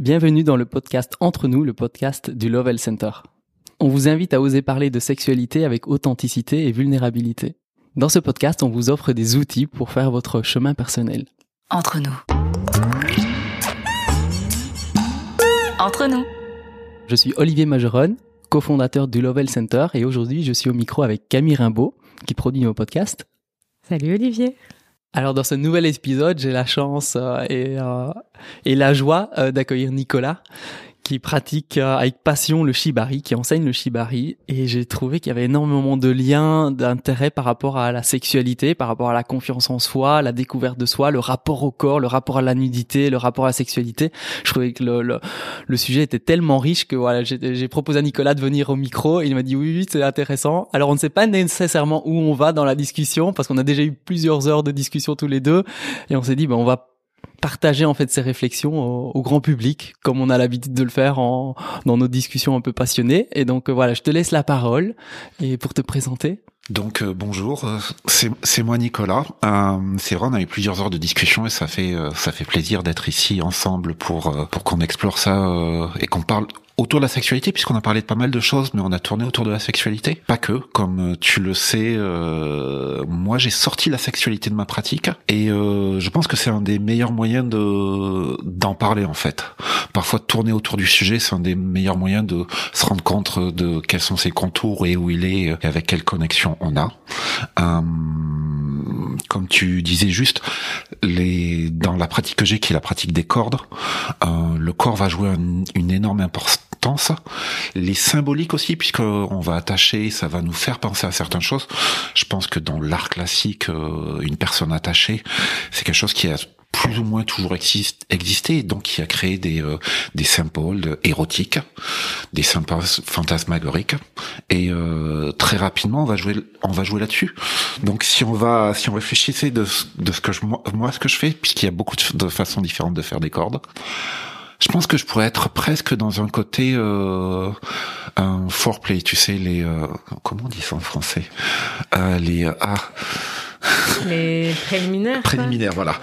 Bienvenue dans le podcast Entre nous, le podcast du Lovell Center. On vous invite à oser parler de sexualité avec authenticité et vulnérabilité. Dans ce podcast, on vous offre des outils pour faire votre chemin personnel. Entre nous. Entre nous. Je suis Olivier Majeron, cofondateur du Lovell Center et aujourd'hui je suis au micro avec Camille Rimbaud qui produit nos podcasts. Salut Olivier. Alors dans ce nouvel épisode, j'ai la chance euh, et, euh, et la joie euh, d'accueillir Nicolas qui pratique euh, avec passion le shibari, qui enseigne le shibari, et j'ai trouvé qu'il y avait énormément de liens, d'intérêt par rapport à la sexualité, par rapport à la confiance en soi, la découverte de soi, le rapport au corps, le rapport à la nudité, le rapport à la sexualité. Je trouvais que le, le, le sujet était tellement riche que voilà, j'ai proposé à Nicolas de venir au micro, et il m'a dit oui, oui, c'est intéressant. Alors on ne sait pas nécessairement où on va dans la discussion, parce qu'on a déjà eu plusieurs heures de discussion tous les deux, et on s'est dit ben on va partager en fait ces réflexions au, grand public, comme on a l'habitude de le faire dans nos discussions un peu passionnées. Et donc euh, voilà, je te laisse la parole et pour te présenter. Donc euh, bonjour, euh, c'est moi Nicolas. C'est vrai, on a eu plusieurs heures de discussion et ça fait ça fait plaisir d'être ici ensemble pour pour qu'on explore ça et qu'on parle autour de la sexualité, puisqu'on a parlé de pas mal de choses, mais on a tourné autour de la sexualité. Pas que, comme tu le sais, moi j'ai sorti la sexualité de ma pratique, et je pense que c'est un des meilleurs moyens de d'en parler en fait. Parfois tourner autour du sujet, c'est un des meilleurs moyens de se rendre compte de quels sont ses contours et où il est, et avec quelle connexion on a. Euh, comme tu disais juste, les dans la pratique que j'ai, qui est la pratique des cordes, euh, le corps va jouer une énorme importance. Les symboliques aussi, puisqu'on va attacher, ça va nous faire penser à certaines choses. Je pense que dans l'art classique, euh, une personne attachée, c'est quelque chose qui a plus ou moins toujours existe, existé, donc qui a créé des euh, des symboles érotiques, des symboles fantasmagoriques, et euh, très rapidement on va jouer on va jouer là-dessus. Donc si on va si on réfléchissait de de ce que je moi ce que je fais, puisqu'il y a beaucoup de, façons différentes de faire des cordes, je pense que je pourrais être presque dans un côté euh, un foreplay, tu sais les euh, comment on dit ça en français? Euh, les ah les préliminaires. Préliminaires, voilà.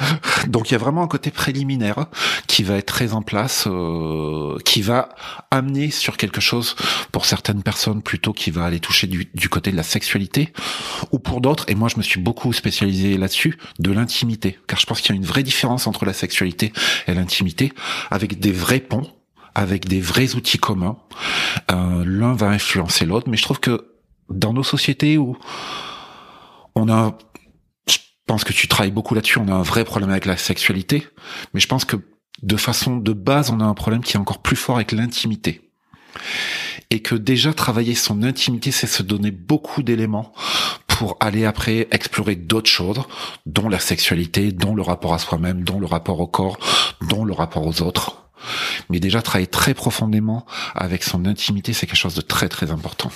Donc il y a vraiment un côté préliminaire qui va être très en place, euh, qui va amener sur quelque chose pour certaines personnes plutôt qui va aller toucher du, du côté de la sexualité, ou pour d'autres, et moi je me suis beaucoup spécialisé là-dessus, de l'intimité, car je pense qu'il y a une vraie différence entre la sexualité et l'intimité, avec des vrais ponts avec des vrais outils communs. Euh, L'un va influencer l'autre, mais je trouve que dans nos sociétés où on a pense que tu travailles beaucoup là-dessus. On a un vrai problème avec la sexualité, mais je pense que de façon de base, on a un problème qui est encore plus fort avec l'intimité. Et que déjà travailler son intimité, c'est se donner beaucoup d'éléments pour aller après explorer d'autres choses, dont la sexualité, dont le rapport à soi-même, dont le rapport au corps, dont le rapport aux autres. Mais déjà travailler très profondément avec son intimité, c'est quelque chose de très très important.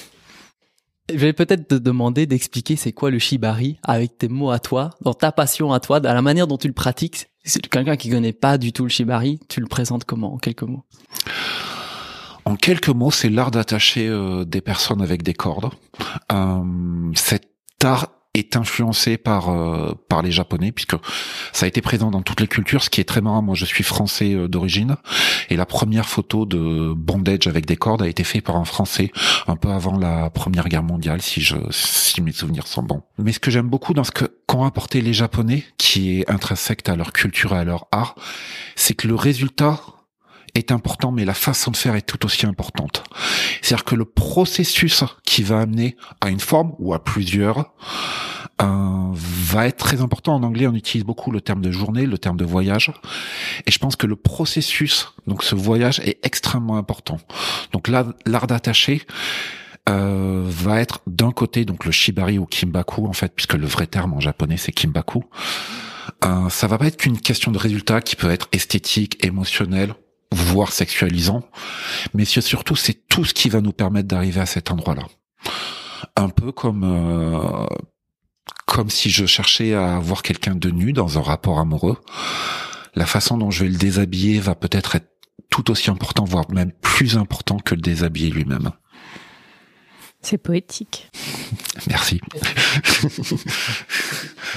Je vais peut-être te demander d'expliquer c'est quoi le shibari avec tes mots à toi, dans ta passion à toi, dans la manière dont tu le pratiques. C'est quelqu'un qui connaît pas du tout le shibari, tu le présentes comment en quelques mots? En quelques mots, c'est l'art d'attacher euh, des personnes avec des cordes. Euh, cet art est influencé par euh, par les japonais puisque ça a été présent dans toutes les cultures ce qui est très marrant. Moi je suis français euh, d'origine et la première photo de bondage avec des cordes a été faite par un français un peu avant la première guerre mondiale si je si mes souvenirs sont bons. Mais ce que j'aime beaucoup dans ce que qu'ont apporté les japonais qui est intrinsèque à leur culture et à leur art c'est que le résultat est important, mais la façon de faire est tout aussi importante. C'est-à-dire que le processus qui va amener à une forme ou à plusieurs euh, va être très important. En anglais, on utilise beaucoup le terme de journée, le terme de voyage, et je pense que le processus, donc ce voyage, est extrêmement important. Donc là, l'art d'attacher. Euh, va être d'un côté donc le shibari ou kimbaku en fait puisque le vrai terme en japonais c'est kimbaku euh, ça va pas être qu'une question de résultat qui peut être esthétique émotionnel voire sexualisant, mais surtout c'est tout ce qui va nous permettre d'arriver à cet endroit-là. Un peu comme euh, comme si je cherchais à voir quelqu'un de nu dans un rapport amoureux. La façon dont je vais le déshabiller va peut-être être tout aussi important, voire même plus important que le déshabiller lui-même. C'est poétique. Merci.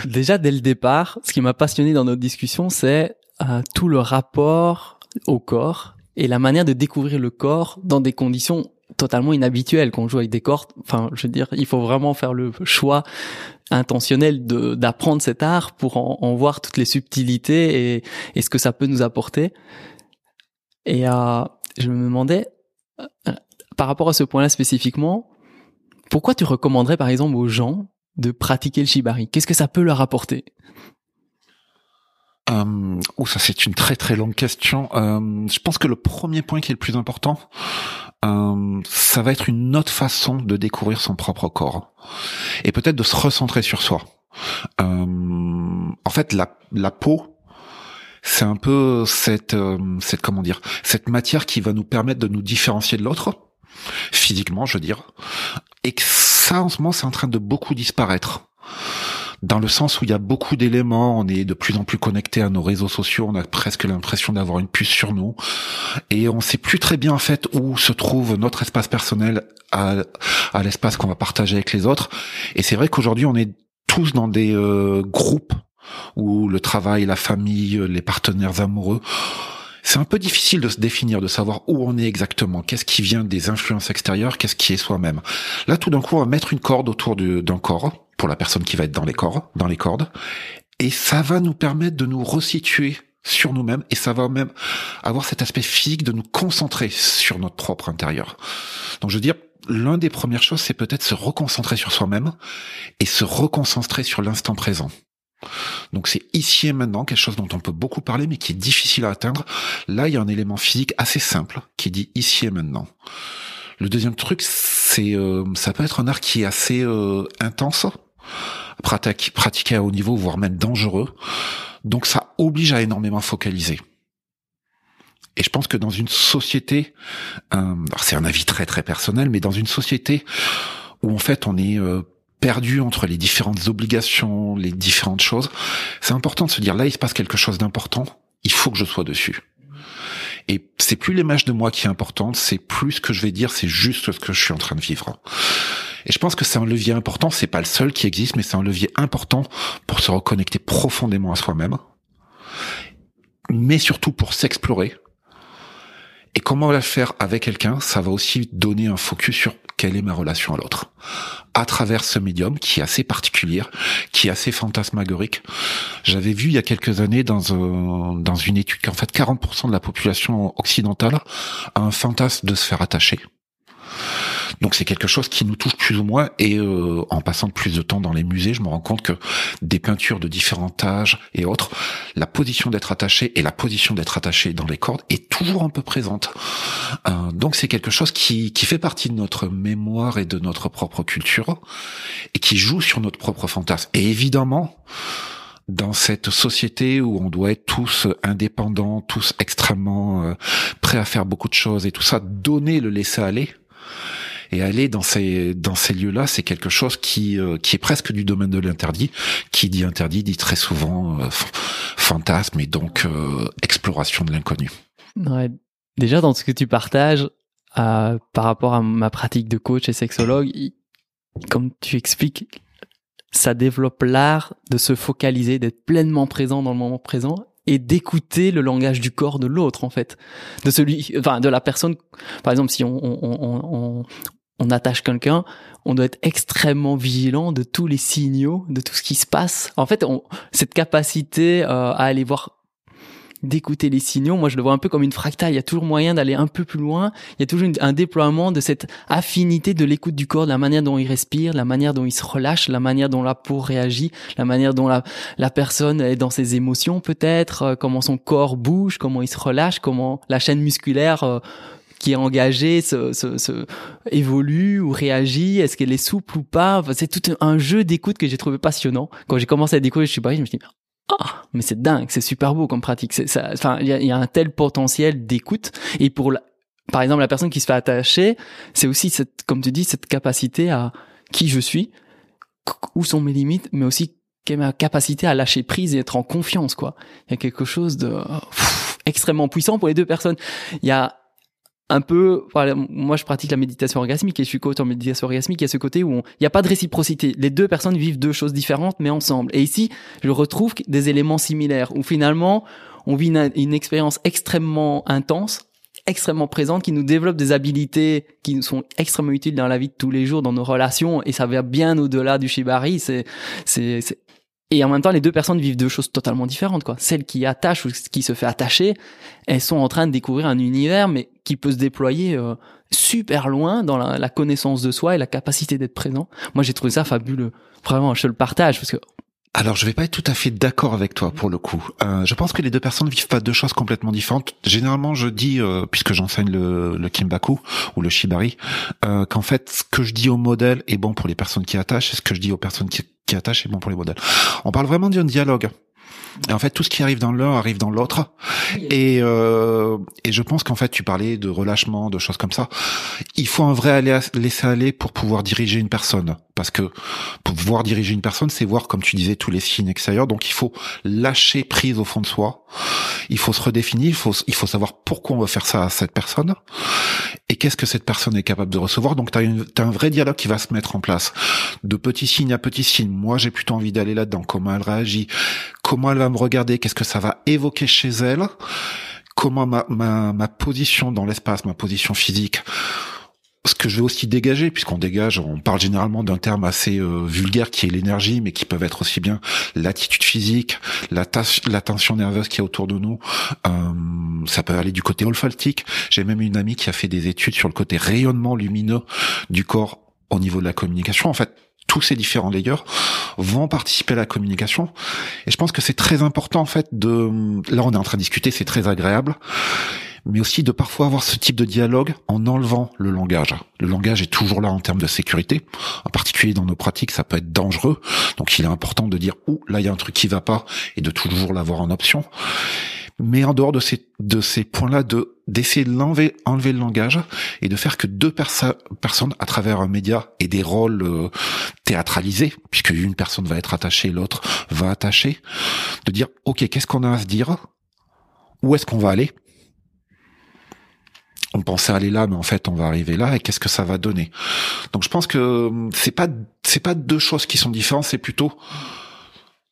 Déjà, dès le départ, ce qui m'a passionné dans notre discussion, c'est euh, tout le rapport au corps et la manière de découvrir le corps dans des conditions totalement inhabituelles quand on joue avec des cordes. Enfin, je veux dire, il faut vraiment faire le choix intentionnel de d'apprendre cet art pour en, voir toutes les subtilités et, et, ce que ça peut nous apporter. Et euh, je me demandais, euh, par rapport à ce point-là spécifiquement, pourquoi tu recommanderais par exemple aux gens de pratiquer le shibari? Qu'est-ce que ça peut leur apporter? Euh, oh, ça c'est une très très longue question. Euh, je pense que le premier point qui est le plus important, euh, ça va être une autre façon de découvrir son propre corps et peut-être de se recentrer sur soi. Euh, en fait, la, la peau, c'est un peu cette, euh, cette comment dire, cette matière qui va nous permettre de nous différencier de l'autre physiquement, je veux dire, et ça en ce moment c'est en train de beaucoup disparaître dans le sens où il y a beaucoup d'éléments, on est de plus en plus connecté à nos réseaux sociaux, on a presque l'impression d'avoir une puce sur nous, et on sait plus très bien en fait où se trouve notre espace personnel à, à l'espace qu'on va partager avec les autres. Et c'est vrai qu'aujourd'hui on est tous dans des euh, groupes où le travail, la famille, les partenaires amoureux, c'est un peu difficile de se définir, de savoir où on est exactement, qu'est-ce qui vient des influences extérieures, qu'est-ce qui est soi-même. Là, tout d'un coup, on va mettre une corde autour d'un corps pour la personne qui va être dans les corps, dans les cordes, et ça va nous permettre de nous resituer sur nous-mêmes et ça va même avoir cet aspect physique de nous concentrer sur notre propre intérieur. Donc je veux dire, l'un des premières choses, c'est peut-être se reconcentrer sur soi-même et se reconcentrer sur l'instant présent. Donc c'est ici et maintenant quelque chose dont on peut beaucoup parler mais qui est difficile à atteindre. Là, il y a un élément physique assez simple qui dit ici et maintenant. Le deuxième truc, c'est euh, ça peut être un art qui est assez euh, intense, pratiqué à haut niveau, voire même dangereux. Donc ça oblige à énormément focaliser. Et je pense que dans une société, euh, c'est un avis très très personnel, mais dans une société où en fait on est euh, perdu entre les différentes obligations, les différentes choses, c'est important de se dire là il se passe quelque chose d'important, il faut que je sois dessus. Et c'est plus l'image de moi qui est importante, c'est plus ce que je vais dire, c'est juste ce que je suis en train de vivre. Et je pense que c'est un levier important, c'est pas le seul qui existe, mais c'est un levier important pour se reconnecter profondément à soi-même, mais surtout pour s'explorer. Et comment le faire avec quelqu'un, ça va aussi donner un focus sur quelle est ma relation à l'autre à travers ce médium qui est assez particulier, qui est assez fantasmagorique. J'avais vu il y a quelques années dans un, dans une étude qu'en fait 40% de la population occidentale a un fantasme de se faire attacher. Donc c'est quelque chose qui nous touche plus ou moins et euh, en passant plus de temps dans les musées, je me rends compte que des peintures de différents âges et autres, la position d'être attaché et la position d'être attaché dans les cordes est toujours un peu présente. Euh, donc c'est quelque chose qui, qui fait partie de notre mémoire et de notre propre culture et qui joue sur notre propre fantasme. Et évidemment, dans cette société où on doit être tous indépendants, tous extrêmement euh, prêts à faire beaucoup de choses et tout ça, donner le laisser aller, et aller dans ces dans ces lieux-là, c'est quelque chose qui euh, qui est presque du domaine de l'interdit. Qui dit interdit dit très souvent euh, fantasme et donc euh, exploration de l'inconnu. Ouais. Déjà dans ce que tu partages par rapport à ma pratique de coach et sexologue, comme tu expliques, ça développe l'art de se focaliser, d'être pleinement présent dans le moment présent et d'écouter le langage du corps de l'autre en fait de celui enfin de la personne par exemple si on on attache quelqu'un, on doit être extrêmement vigilant de tous les signaux, de tout ce qui se passe. En fait, on, cette capacité euh, à aller voir d'écouter les signaux, moi je le vois un peu comme une fractale, il y a toujours moyen d'aller un peu plus loin, il y a toujours un déploiement de cette affinité de l'écoute du corps, de la manière dont il respire, la manière dont il se relâche, la manière dont la peau réagit, la manière dont la, la personne est dans ses émotions peut-être, euh, comment son corps bouge, comment il se relâche, comment la chaîne musculaire euh, qui est engagée se, se, se évolue ou réagit Est-ce qu'elle est souple ou pas? C'est tout un jeu d'écoute que j'ai trouvé passionnant. Quand j'ai commencé à découvrir je suis je me suis dit ah, mais c'est dingue, c'est super beau comme pratique. Ça, enfin, il y a, y a, un tel potentiel d'écoute. Et pour la, par exemple, la personne qui se fait attacher, c'est aussi cette, comme tu dis, cette capacité à qui je suis, où sont mes limites, mais aussi quelle est ma capacité à lâcher prise et être en confiance, quoi. Il y a quelque chose de extrêmement puissant pour les deux personnes. Il y a un peu, moi je pratique la méditation orgasmique et je suis coach en méditation orgasmique. Il y a ce côté où il n'y a pas de réciprocité. Les deux personnes vivent deux choses différentes mais ensemble. Et ici, je retrouve des éléments similaires où finalement on vit une, expérience extrêmement intense extrêmement présente, qui nous développe des habilités qui nous sont extrêmement utiles dans la vie de tous les jours, dans nos relations, et ça va bien au-delà du shibari. C'est, c'est- et en même temps, les deux personnes vivent deux choses totalement différentes, quoi. Celle qui attache ou qui se fait attacher, elles sont en train de découvrir un univers, mais qui peut se déployer euh, super loin dans la, connaissance de soi et la capacité d'être présent. Moi, j'ai trouvé ça fabuleux. Vraiment, je le partage parce que Alors, je vais pas être tout à fait d'accord avec toi pour le coup. Euh, je pense que les deux personnes vivent pas deux choses complètement différentes. Généralement, je dis, euh, puisque j'enseigne le, le kimbaku ou le shibari, euh, qu'en fait, ce que je dis au modèle est bon pour les personnes qui attachent, et ce que je dis aux personnes qui, qui est bon pour les modèles. On parle vraiment d'un dialogue. Et en fait, tout ce qui arrive dans l'un arrive dans l'autre. Et, euh, et je pense qu'en fait, tu parlais de relâchement, de choses comme ça. Il faut un vrai aller laisser aller pour pouvoir diriger une personne. Parce que pour pouvoir diriger une personne, c'est voir, comme tu disais, tous les signes extérieurs. Donc, il faut lâcher prise au fond de soi. Il faut se redéfinir. Il faut, il faut savoir pourquoi on va faire ça à cette personne et qu'est-ce que cette personne est capable de recevoir. Donc, tu as, un vrai dialogue qui va se mettre en place. De petits signes à petits signes. Moi, j'ai plutôt envie d'aller là-dedans. Comment elle réagit Comment elle va me regarder Qu'est-ce que ça va évoquer chez elle Comment ma, ma, ma position dans l'espace, ma position physique ce que je vais aussi dégager, puisqu'on dégage, on parle généralement d'un terme assez euh, vulgaire qui est l'énergie, mais qui peuvent être aussi bien l'attitude physique, la, la tension nerveuse qui est autour de nous. Euh, ça peut aller du côté olfactique. J'ai même une amie qui a fait des études sur le côté rayonnement lumineux du corps au niveau de la communication. En fait, tous ces différents layers vont participer à la communication. Et je pense que c'est très important, en fait, de... Là, on est en train de discuter, c'est très agréable mais aussi de parfois avoir ce type de dialogue en enlevant le langage. Le langage est toujours là en termes de sécurité, en particulier dans nos pratiques, ça peut être dangereux, donc il est important de dire ouh là il y a un truc qui va pas et de toujours l'avoir en option. Mais en dehors de ces de ces points-là, de d'essayer de enlever le langage et de faire que deux perso- personnes à travers un média et des rôles euh, théâtralisés, puisque une personne va être attachée, l'autre va attacher, de dire ok qu'est-ce qu'on a à se dire, où est-ce qu'on va aller? On pensait aller là, mais en fait, on va arriver là, et qu'est-ce que ça va donner? Donc, je pense que hum, c'est pas c'est pas deux choses qui sont différentes, c'est plutôt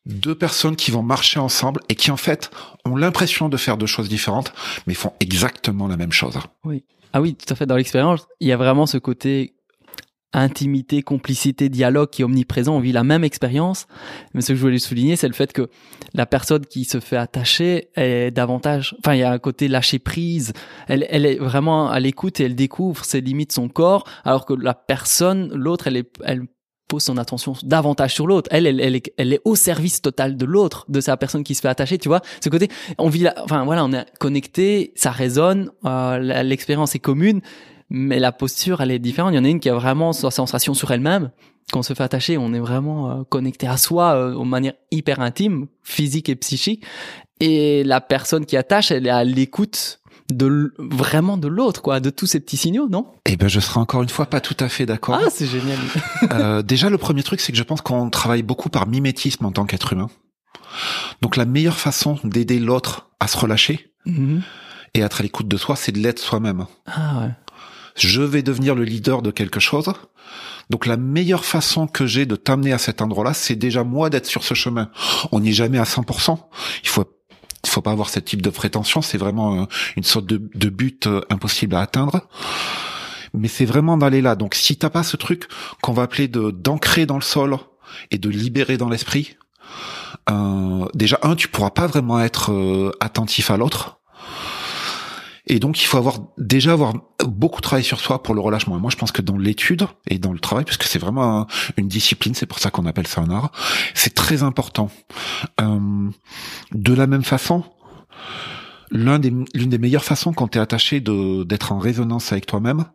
deux personnes qui vont marcher ensemble et qui en fait ont l'impression de faire deux choses différentes, mais font exactement la même chose. Ah oui, tout à fait. Dans l'expérience, il y a vraiment ce côté intimité, complicité, dialogue qui est omniprésent. On vit la même expérience. Mais ce que je voulais souligner, c'est le fait que la personne qui se fait attacher est davantage, enfin, il y a un côté lâcher prise. Elle, elle est vraiment à l'écoute et elle découvre ses limites, son corps, alors que la personne, l'autre, elle est, elle pose son attention davantage sur l'autre. Elle, elle, elle, est, au service total de l'autre, de sa personne qui se fait attacher. Tu vois, ce côté, on vit, la, enfin voilà, on est connecté, ça résonne, euh, l'expérience est commune, mais la posture, elle est différente. Il y en a une qui a vraiment sa sensation sur elle-même. Quand on se fait attacher, on est vraiment euh, connecté à soi euh, de manière hyper intime, physique et psychique. Et la personne qui attache, elle est à l'écoute de vraiment de l'autre, quoi, de tous ces petits signaux, non? Eh ben, je serai encore une fois pas tout à fait d'accord. Ah, c'est génial. Euh, déjà, le premier truc, c'est que je pense qu'on travaille beaucoup par mimétisme en tant qu'être humain. Donc, la meilleure façon d'aider l'autre à se relâcher Mhm. et à être à l'écoute de soi, c'est de l'être soi-même. Ah ouais. je vais devenir le leader de quelque chose. Donc la meilleure façon que j'ai de t'amener à cet endroit-là, c'est déjà moi d'être sur ce chemin. On n'y est jamais à 100%. Il faut il faut pas avoir ce type de prétention. C'est vraiment euh, une sorte de, but euh, impossible à atteindre. Mais c'est vraiment d'aller là. Donc si t'as pas ce truc qu'on va appeler de d'ancrer dans le sol et de libérer dans l'esprit, euh, déjà un, tu pourras pas vraiment être attentif à l'autre. Et donc, il faut avoir déjà avoir beaucoup travaillé sur soi pour le relâchement. Et moi, je pense que dans l'étude et dans le travail, parce que c'est vraiment un- une discipline, c'est pour ça qu'on appelle ça un art, c'est très important. Euh, de la même façon, l'une des meilleures façons quand tu es attaché de, d'être en résonance avec toi-même,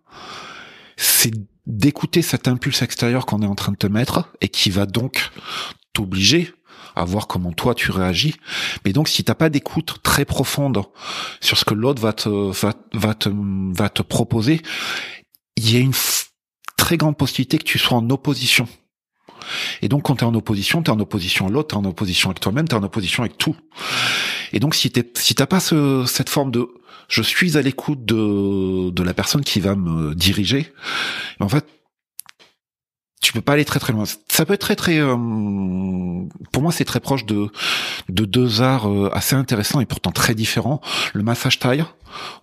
c'est d'écouter cet impulse extérieur qu'on est en train de te mettre et qui va donc t'obliger à voir comment toi tu réagis. Mais donc si t'as pas d'écoute très profonde sur ce que l'autre va te va, te va te proposer, il y a une très grande possibilité que tu sois en opposition. Et donc quand tu es en opposition, tu es en opposition à l'autre, tu es en opposition avec toi-même, tu es en opposition avec tout. Et donc si t'es si t'as pas ce, cette forme de je suis à l'écoute de de la personne qui va me diriger, en fait tu peux pas aller très très loin. Ça peut être très très, euh, pour moi, c'est très proche de de deux arts euh, assez intéressants et pourtant très différents. Le massage taille,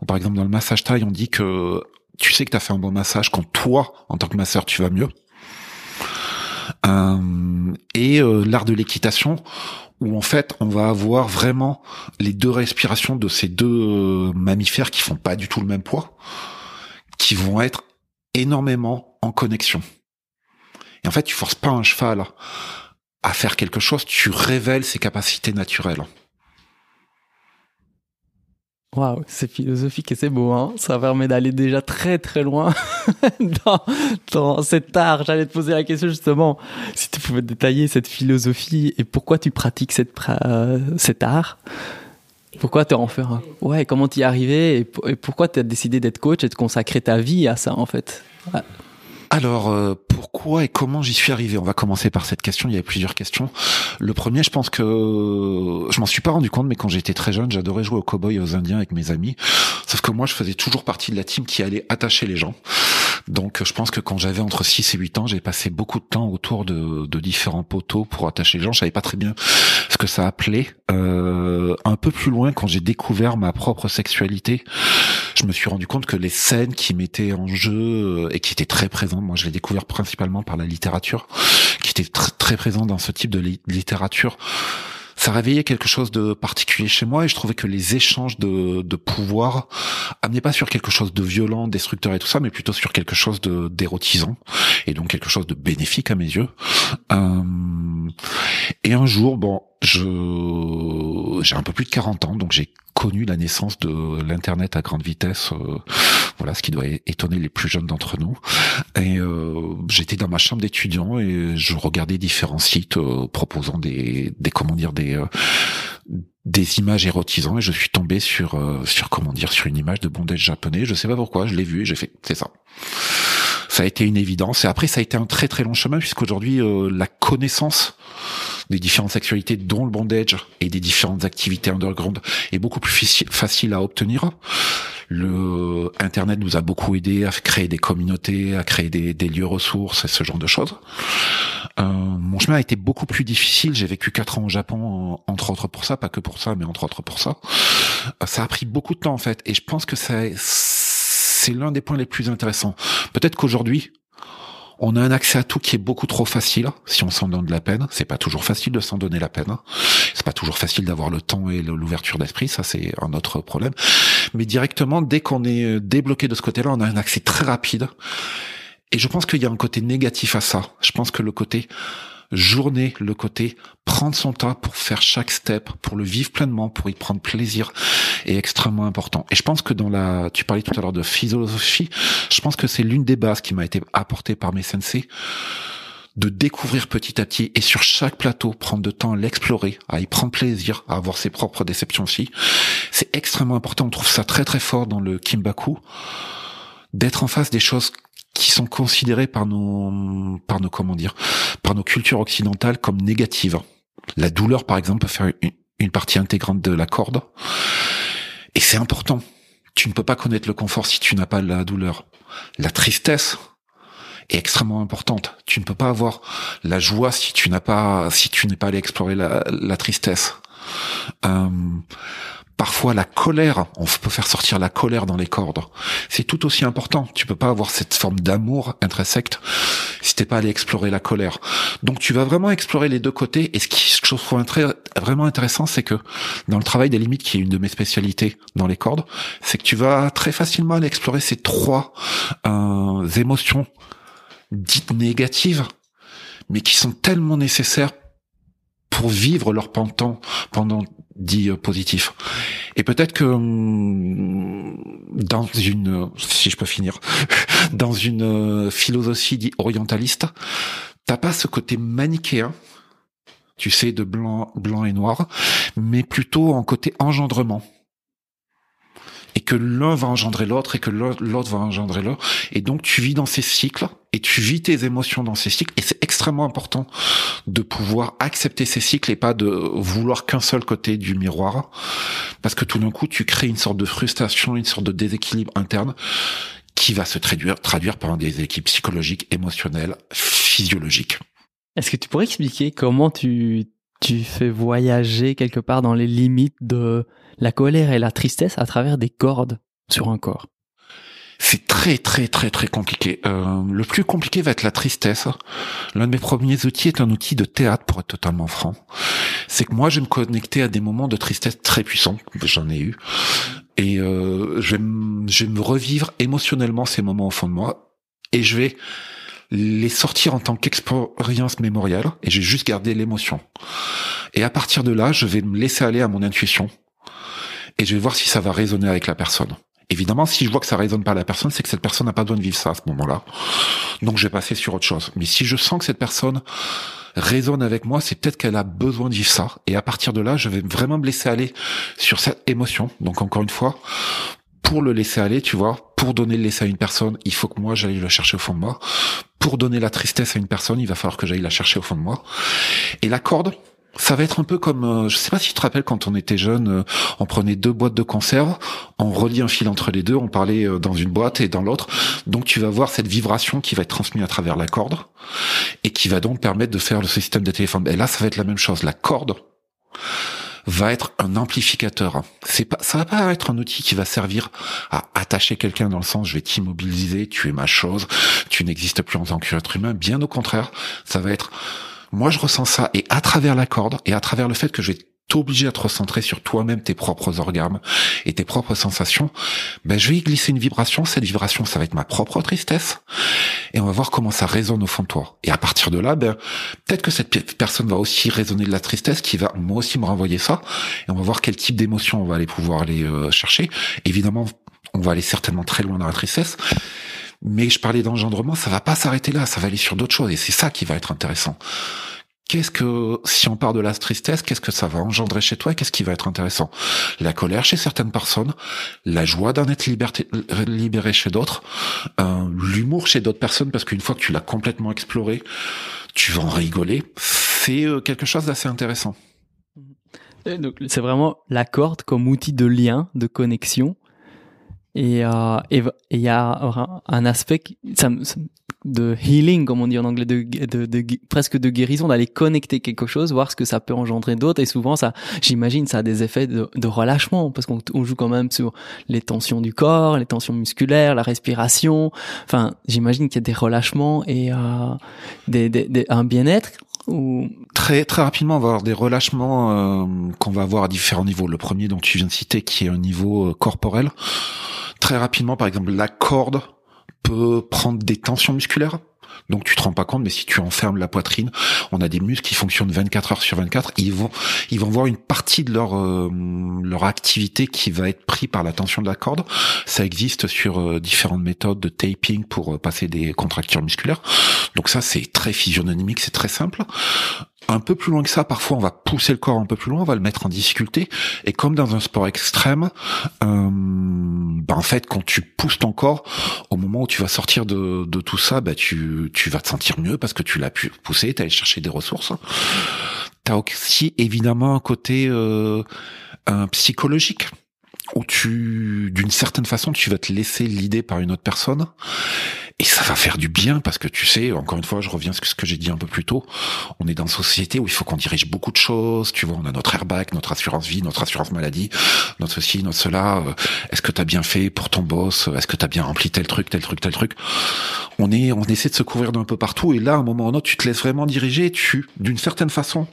par exemple dans le massage taille, on dit que tu sais que tu fait un bon massage quand toi, en tant que masseur, tu vas mieux. Euh, et l'art de l'équitation, où en fait on va avoir vraiment les deux respirations de ces deux mammifères qui font pas du tout le même poids, qui vont être énormément en connexion. Et en fait, tu forces pas un cheval à faire quelque chose, tu révèles ses capacités naturelles. Waouh, c'est philosophique et c'est beau, hein. Ça permet d'aller déjà très très loin dans, cet art. J'allais te poser la question justement, si tu pouvais détailler cette philosophie et pourquoi tu pratiques euh, cet art. Pourquoi t'es en un... Ouais, comment t'y es arrivé et, et pourquoi t'as décidé d'être coach et de consacrer ta vie à ça en fait? Alors, euh, pourquoi et comment j'y suis arrivé? On va commencer par cette question. Il y avait plusieurs questions. Le premier, je pense que je m'en suis pas rendu compte, mais quand j'étais très jeune, j'adorais jouer aux cowboys et aux indiens avec mes amis. Sauf que moi, je faisais toujours partie de la team qui allait attacher les gens. Donc, je pense que quand j'avais entre 6 et 8 ans, j'ai passé beaucoup de temps autour de, de, différents poteaux pour attacher les gens. Je savais pas très bien ce que ça appelait. Euh, un peu plus loin, quand j'ai découvert ma propre sexualité, je me suis rendu compte que les scènes qui mettaient en jeu euh, et qui étaient très présentes, moi je l'ai découvert principalement par la littérature, qui était très, très présent dans ce type de littérature, ça réveillait quelque chose de particulier chez moi et je trouvais que les échanges de, de pouvoir amenaient pas sur quelque chose de violent, destructeur et tout ça, mais plutôt sur quelque chose de d'érotisant et donc quelque chose de bénéfique à mes yeux. Euh, et un jour, bon, je j'ai un peu plus de 40 ans, donc j'ai connu la naissance de l'internet à grande vitesse, euh, voilà ce qui doit étonner les plus jeunes d'entre nous. Et euh, j'étais dans ma chambre d'étudiant et je regardais différents sites euh, proposant des, des comment dire des des images érotisantes et je suis tombé sur sur comment dire sur une image de bondage japonais. Je sais pas pourquoi, je l'ai vu et j'ai fait c'est ça ça a été une évidence. Et après, ça a été un très très long chemin puisqu'aujourd'hui, euh, la connaissance des différentes sexualités, dont le bondage et des différentes activités underground, est beaucoup plus facile à obtenir. Le Internet nous a beaucoup aidé à créer des communautés, à créer des, des lieux ressources et ce genre de choses. Euh, mon chemin a été beaucoup plus difficile. J'ai vécu quatre ans au Japon, entre autres pour ça, pas que pour ça, mais entre autres pour ça. Euh, ça a pris beaucoup de temps en fait, et je pense que ça c'est l'un des points les plus intéressants. Peut-être qu'aujourd'hui, on a un accès à tout qui est beaucoup trop facile si on s'en donne de la peine. C'est pas toujours facile de s'en donner la peine. C'est pas toujours facile d'avoir le temps et l'ouverture d'esprit. Ça, c'est un autre problème. Mais directement, dès qu'on est débloqué de ce côté-là, on a un accès très rapide. Et je pense qu'il y a un côté négatif à ça. Je pense que le côté journée, le côté prendre son temps pour faire chaque step, pour le vivre pleinement, pour y prendre plaisir est extrêmement important. Et je pense que dans la, tu parlais tout à l'heure de philosophie, je pense que c'est l'une des bases qui m'a été apportée par mes sensei de découvrir petit à petit et sur chaque plateau prendre de temps à l'explorer, à y prendre plaisir, à avoir ses propres déceptions aussi. C'est extrêmement important. On trouve ça très très fort dans le Kimbaku d'être en face des choses qui sont considérées par nos, par nos, comment dire, par nos cultures occidentales comme négatives. La douleur, par exemple, peut faire une, partie intégrante de la corde. Et c'est important. Tu ne peux pas connaître le confort si tu n'as pas la douleur. La tristesse est extrêmement importante. Tu ne peux pas avoir la joie si tu n'as pas, si tu n'es pas allé explorer la, tristesse. Euh, Parfois, la colère, on peut faire sortir la colère dans les cordes. C'est tout aussi important. Tu peux pas avoir cette forme d'amour intrinsèque si t'es pas allé explorer la colère. Donc, tu vas vraiment explorer les deux côtés. Et ce qui, je trouve vraiment intéressant, c'est que dans le travail des limites, qui est une de mes spécialités dans les cordes, c'est que tu vas très facilement aller explorer ces trois euh, émotions dites négatives, mais qui sont tellement nécessaires pour vivre leur pendant pendant dit euh, positif. Et peut-être que hum, dans une, si je peux finir, dans une euh, philosophie dit orientaliste, t'as pas ce côté manichéen, tu sais, de blanc, blanc et noir, mais plutôt en côté engendrement que l'un va engendrer l'autre et que l'autre va engendrer l'autre. Et donc tu vis dans ces cycles et tu vis tes émotions dans ces cycles et c'est extrêmement important de pouvoir accepter ces cycles et pas de vouloir qu'un seul côté du miroir parce que tout d'un coup tu crées une sorte de frustration, une sorte de déséquilibre interne qui va se traduire, traduire par des équipes psychologiques, émotionnelles, physiologique. Est-ce que tu pourrais expliquer comment tu, tu fais voyager quelque part dans les limites de la colère et la tristesse à travers des cordes sur un corps C'est très très très très compliqué. Euh, le plus compliqué va être la tristesse. L'un de mes premiers outils est un outil de théâtre, pour être totalement franc. C'est que moi, je vais me connecter à des moments de tristesse très puissants. J'en ai eu. Et euh, je, vais je vais me revivre émotionnellement ces moments au fond de moi. Et je vais les sortir en tant qu'expérience mémoriale. Et j'ai juste gardé l'émotion. Et à partir de là, je vais me laisser aller à mon intuition. Et je vais voir si ça va résonner avec la personne. Évidemment, si je vois que ça résonne pas à la personne, c'est que cette personne n'a pas besoin de vivre ça à ce moment-là. Donc je vais passer sur autre chose. Mais si je sens que cette personne résonne avec moi, c'est peut-être qu'elle a besoin de vivre ça. Et à partir de là, je vais vraiment me laisser aller sur cette émotion. Donc encore une fois, pour le laisser aller, tu vois, pour donner le laisser à une personne, il faut que moi j'aille le chercher au fond de moi. Pour donner la tristesse à une personne, il va falloir que j'aille la chercher au fond de moi. Et la corde, ça va être un peu comme, euh, je sais pas si tu te rappelles quand on était jeune, euh, on prenait deux boîtes de conserve, on relie un fil entre les deux, on parlait euh, dans une boîte et dans l'autre. Donc tu vas voir cette vibration qui va être transmise à travers la corde et qui va donc permettre de faire le système de téléphone. Et là, ça va être la même chose. La corde va être un amplificateur. C'est pas, ça va pas être un outil qui va servir à attacher quelqu'un dans le sens je vais t'immobiliser, tu es ma chose, tu n'existes plus en tant qu'être humain. Bien au contraire, ça va être moi, je ressens ça et à travers la corde et à travers le fait que je vais t'obliger à te recentrer sur toi-même, tes propres organes et tes propres sensations, ben, je vais y glisser une vibration. Cette vibration, ça va être ma propre tristesse. Et on va voir comment ça résonne au fond de toi. Et à partir de là, ben, peut-être que cette personne va aussi résonner de la tristesse qui va moi aussi me renvoyer ça. Et on va voir quel type d'émotion on va aller pouvoir aller euh, chercher. Évidemment, on va aller certainement très loin dans la tristesse. Mais je parlais d'engendrement, ça va pas s'arrêter là, ça va aller sur d'autres choses et c'est ça qui va être intéressant. Qu'est-ce que, si on part de la tristesse, qu'est-ce que ça va engendrer chez toi qu'est-ce qui va être intéressant? La colère chez certaines personnes, la joie d'en être libéré chez d'autres, euh, l'humour chez d'autres personnes parce qu'une fois que tu l'as complètement exploré, tu vas en rigoler. C'est euh, quelque chose d'assez intéressant. C'est vraiment la corde comme outil de lien, de connexion et euh, il y a un aspect de healing, comme on dit en anglais, de, de, de presque de guérison, d'aller connecter quelque chose, voir ce que ça peut engendrer d'autres. Et souvent, ça, j'imagine, ça a des effets de, de relâchement, parce qu'on joue quand même sur les tensions du corps, les tensions musculaires, la respiration. Enfin, j'imagine qu'il y a des relâchements et euh, des, des, des, un bien-être. Ou... Très très rapidement, on va avoir des relâchements euh, qu'on va avoir à différents niveaux. Le premier dont tu viens de citer, qui est un niveau euh, corporel très rapidement, par exemple, la corde peut prendre des tensions musculaires. Donc tu te rends pas compte, mais si tu enfermes la poitrine, on a des muscles qui fonctionnent 24 heures sur 24. Ils vont, ils vont voir une partie de leur euh, leur activité qui va être pris par la tension de la corde. Ça existe sur euh, différentes méthodes de taping pour euh, passer des contractures musculaires. Donc ça c'est très physionomique, c'est très simple un peu plus loin que ça, parfois on va pousser le corps un peu plus loin, on va le mettre en difficulté. Et comme dans un sport extrême, euh, bah en fait, quand tu pousses ton corps, au moment où tu vas sortir de, tout ça, bah tu, vas te sentir mieux parce que tu l'as pu pousser, tu allé chercher des ressources. T'as aussi évidemment un côté euh, psychologique où tu, d'une certaine façon, tu vas te laisser l'idée par une autre personne. Et ça va faire du bien parce que tu sais, encore une fois, je reviens sur ce que j'ai dit un peu plus tôt. On est dans une société où il faut qu'on dirige beaucoup de choses. Tu vois, on a notre airbag, notre assurance vie, notre assurance maladie, notre ceci, notre cela. Euh, est-ce que t'as bien fait pour ton boss? Est-ce que t'as bien rempli tel truc, tel truc, tel truc? On est, on essaie de se couvrir d'un peu partout. Et là, à un moment ou un autre, tu te laisses vraiment diriger. Tu, d'une certaine façon,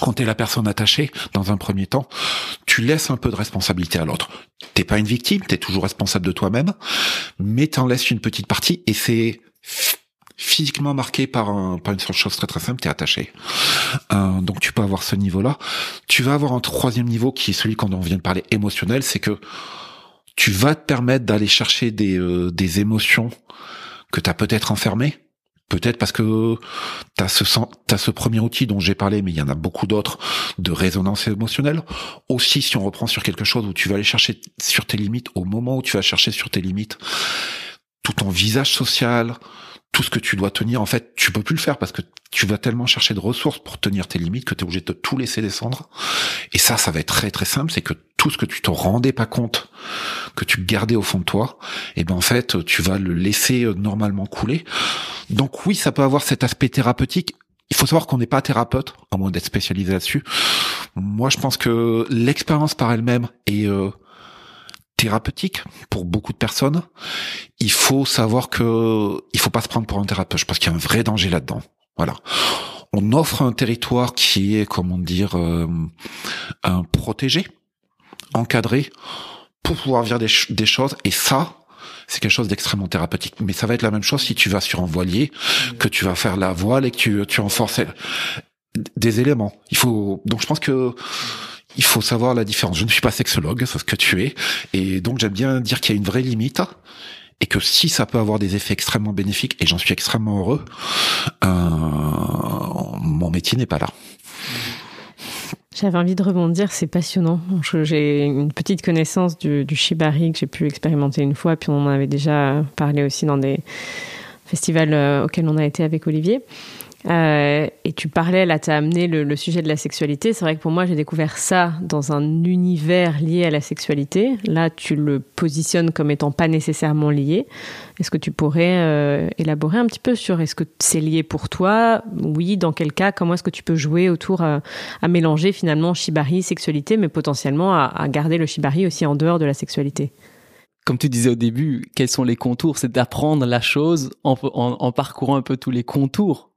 quand t'es la personne attachée, dans un premier temps, tu laisses un peu de responsabilité à l'autre. T'es pas une victime, t'es toujours responsable de toi-même, mais t'en laisses une petite partie et c'est physiquement marqué par, un, par une chose très très simple, t'es attaché. Euh, donc tu peux avoir ce niveau-là. Tu vas avoir un troisième niveau qui est celui quand on vient de parler émotionnel, c'est que tu vas te permettre d'aller chercher des, euh, des émotions que t'as peut-être enfermées, Peut-être parce que tu ce, ce premier outil dont j'ai parlé, mais il y en a beaucoup d'autres de résonance émotionnelle. Aussi, si on reprend sur quelque chose où tu vas aller chercher sur tes limites, au moment où tu vas chercher sur tes limites, tout ton visage social, tout ce que tu dois tenir, en fait, tu peux plus le faire parce que tu vas tellement chercher de ressources pour tenir tes limites que tu es obligé de tout laisser descendre. Et ça, ça va être très très simple, c'est que tout ce que tu te rendais pas compte, que tu gardais au fond de toi, et ben en fait, tu vas le laisser euh, normalement couler. Donc oui, ça peut avoir cet aspect thérapeutique. Il faut savoir qu'on n'est pas thérapeute, à moins d'être spécialisé là-dessus. Moi, je pense que l'expérience par elle-même est euh, thérapeutique pour beaucoup de personnes. Il faut savoir que il faut pas se prendre pour un thérapeute. Je pense qu'il y a un vrai danger là-dedans. Voilà. On offre un territoire qui est, comment dire, euh, un protégé, encadré, pour pouvoir dire des, des choses. Et ça, c'est quelque chose d'extrêmement thérapeutique. Mais ça va être la même chose si tu vas sur un voilier, que tu vas faire la voile et que tu, tu renforces des éléments. Il faut donc je pense que il faut savoir la différence. Je ne suis pas sexologue, c'est ce que tu es, et donc j'aime bien dire qu'il y a une vraie limite et que si ça peut avoir des effets extrêmement bénéfiques, et j'en suis extrêmement heureux, euh, mon métier n'est pas là. J'avais envie de rebondir, c'est passionnant. J'ai une petite connaissance du, du shibari que j'ai pu expérimenter une fois, puis on en avait déjà parlé aussi dans des festivals euh, auxquels on a été avec Olivier. Euh, et tu parlais, là, tu as amené le, sujet de la sexualité. C'est vrai que pour moi, j'ai découvert ça dans un univers lié à la sexualité. Là, tu le positionnes comme étant pas nécessairement lié. Est-ce que tu pourrais euh, élaborer un petit peu sur est-ce que c'est lié pour toi? Oui, dans quel cas? Comment est-ce que tu peux jouer autour euh, à mélanger finalement shibari, sexualité, mais potentiellement à, à garder le shibari aussi en dehors de la sexualité? Comme tu disais au début, quels sont les contours? C'est d'apprendre la chose en parcourant un peu tous les contours.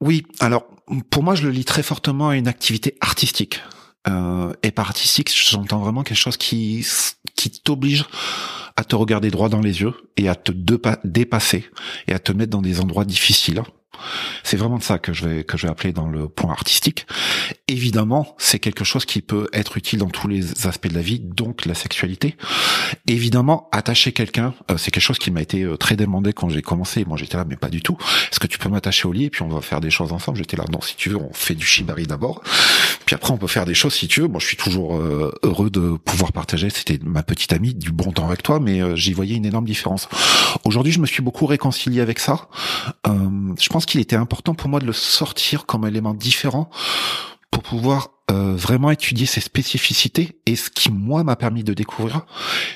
Oui, alors pour moi, je le lis très fortement à une activité artistique. Euh, et par artistique, j'entends vraiment quelque chose qui qui t'oblige à te regarder droit dans les yeux et à te dépasser et à te mettre dans des endroits difficiles. C'est vraiment de ça que je vais que je vais appeler dans le point artistique. Évidemment, c'est quelque chose qui peut être utile dans tous les aspects de la vie, donc la sexualité. Évidemment, attacher quelqu'un, euh, c'est quelque chose qui m'a été euh, très demandé quand j'ai commencé. Moi, j'étais là, mais pas du tout. Est-ce que tu peux m'attacher au lit et puis on va faire des choses ensemble? J'étais là, non, si tu veux, on fait du shibari d'abord. Puis après, on peut faire des choses si tu veux. Moi, je suis toujours euh, heureux de pouvoir partager. C'était ma petite amie, du bon temps avec toi, mais euh, j'y voyais une énorme différence. Aujourd'hui, je me suis beaucoup réconcilié avec ça. Euh, je pense qu'il était important pour moi de le sortir comme élément différent pour pouvoir euh, vraiment étudier ses spécificités et ce qui moi m'a permis de découvrir.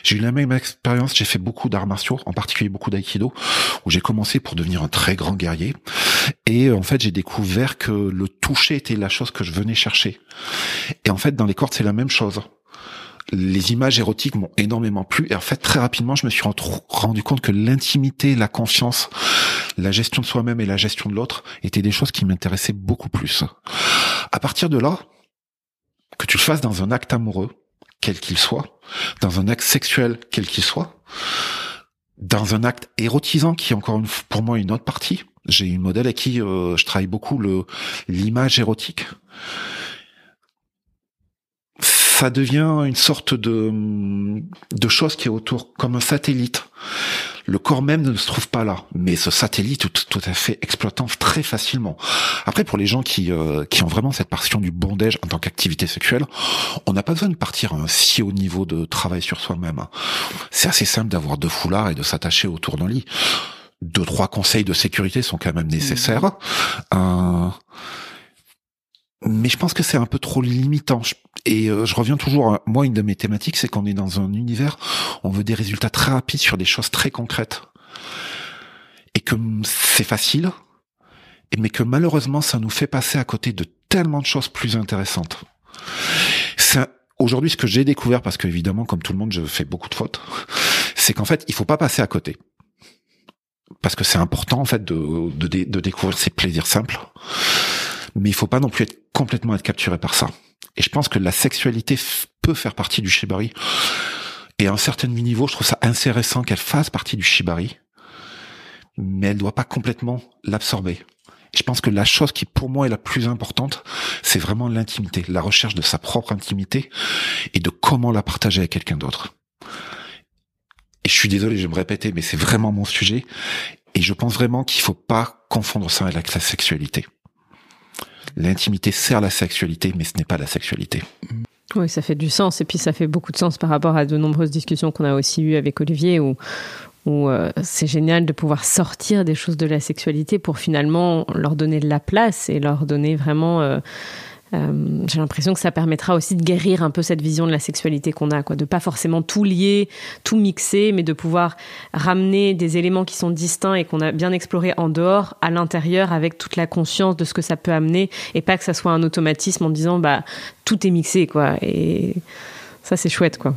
J'ai eu la même expérience, j'ai fait beaucoup d'arts martiaux, en particulier beaucoup d'aïkido, où j'ai commencé pour devenir un très grand guerrier. Et euh, en fait, j'ai découvert que le toucher était la chose que je venais chercher. Et en fait, dans les cordes, c'est la même chose. Les images érotiques m'ont énormément plu et en fait très rapidement je me suis rend- rendu compte que l'intimité, la confiance, la gestion de soi-même et la gestion de l'autre étaient des choses qui m'intéressaient beaucoup plus. À partir de là, que tu le fasses dans un acte amoureux, quel qu'il soit, dans un acte sexuel, quel qu'il soit, dans un acte érotisant qui est encore une, pour moi une autre partie. J'ai une modèle avec qui euh, je travaille beaucoup l'image érotique. Ça devient une sorte de de chose qui est autour comme un satellite. Le corps même ne se trouve pas là, mais ce satellite tout, tout à fait exploitant très facilement. Après, pour les gens qui euh, qui ont vraiment cette passion du bondage en tant qu'activité sexuelle, on n'a pas besoin de partir à un si haut niveau de travail sur soi-même. C'est assez simple d'avoir deux foulards et de s'attacher autour d'un lit. Deux trois conseils de sécurité sont quand même nécessaires. Euh, mais je pense que c'est un peu trop limitant. Et euh, je reviens toujours, à, moi, une de mes thématiques, c'est qu'on est dans un univers, on veut des résultats très rapides sur des choses très concrètes. Et que c'est facile, mais que malheureusement, ça nous fait passer à côté de tellement de choses plus intéressantes. Un- Aujourd'hui, ce que j'ai découvert, parce que évidemment, comme tout le monde, je fais beaucoup de fautes, c'est qu'en fait, il faut pas passer à côté. Parce que c'est important, en fait, de, de, de découvrir ces plaisirs simples mais il faut pas non plus être complètement être capturé par ça. Et je pense que la sexualité peut faire partie du shibari. Et à un certain niveau, je trouve ça intéressant qu'elle fasse partie du shibari, mais elle doit pas complètement l'absorber. Je pense que la chose qui pour moi est la plus importante, c'est vraiment l'intimité, la recherche de sa propre intimité et de comment la partager avec quelqu'un d'autre. Et je suis désolé, je vais me répéter, mais c'est vraiment mon sujet. Et je pense vraiment qu'il faut pas confondre ça avec la sexualité. L'intimité sert la sexualité, mais ce n'est pas la sexualité. Oui, ça fait du sens. Et puis, ça fait beaucoup de sens par rapport à de nombreuses discussions qu'on a aussi eues avec Olivier où où euh, c'est génial de pouvoir sortir des choses de la sexualité pour finalement leur donner de la place et leur donner vraiment euh, euh, j'ai l'impression que ça permettra aussi de guérir un peu cette vision de la sexualité qu'on a, quoi, de pas forcément tout lier, tout mixer, mais de pouvoir ramener des éléments qui sont distincts et qu'on a bien exploré en dehors, à l'intérieur, avec toute la conscience de ce que ça peut amener, et pas que ça soit un automatisme en disant bah tout est mixé, quoi. Et ça c'est chouette, quoi.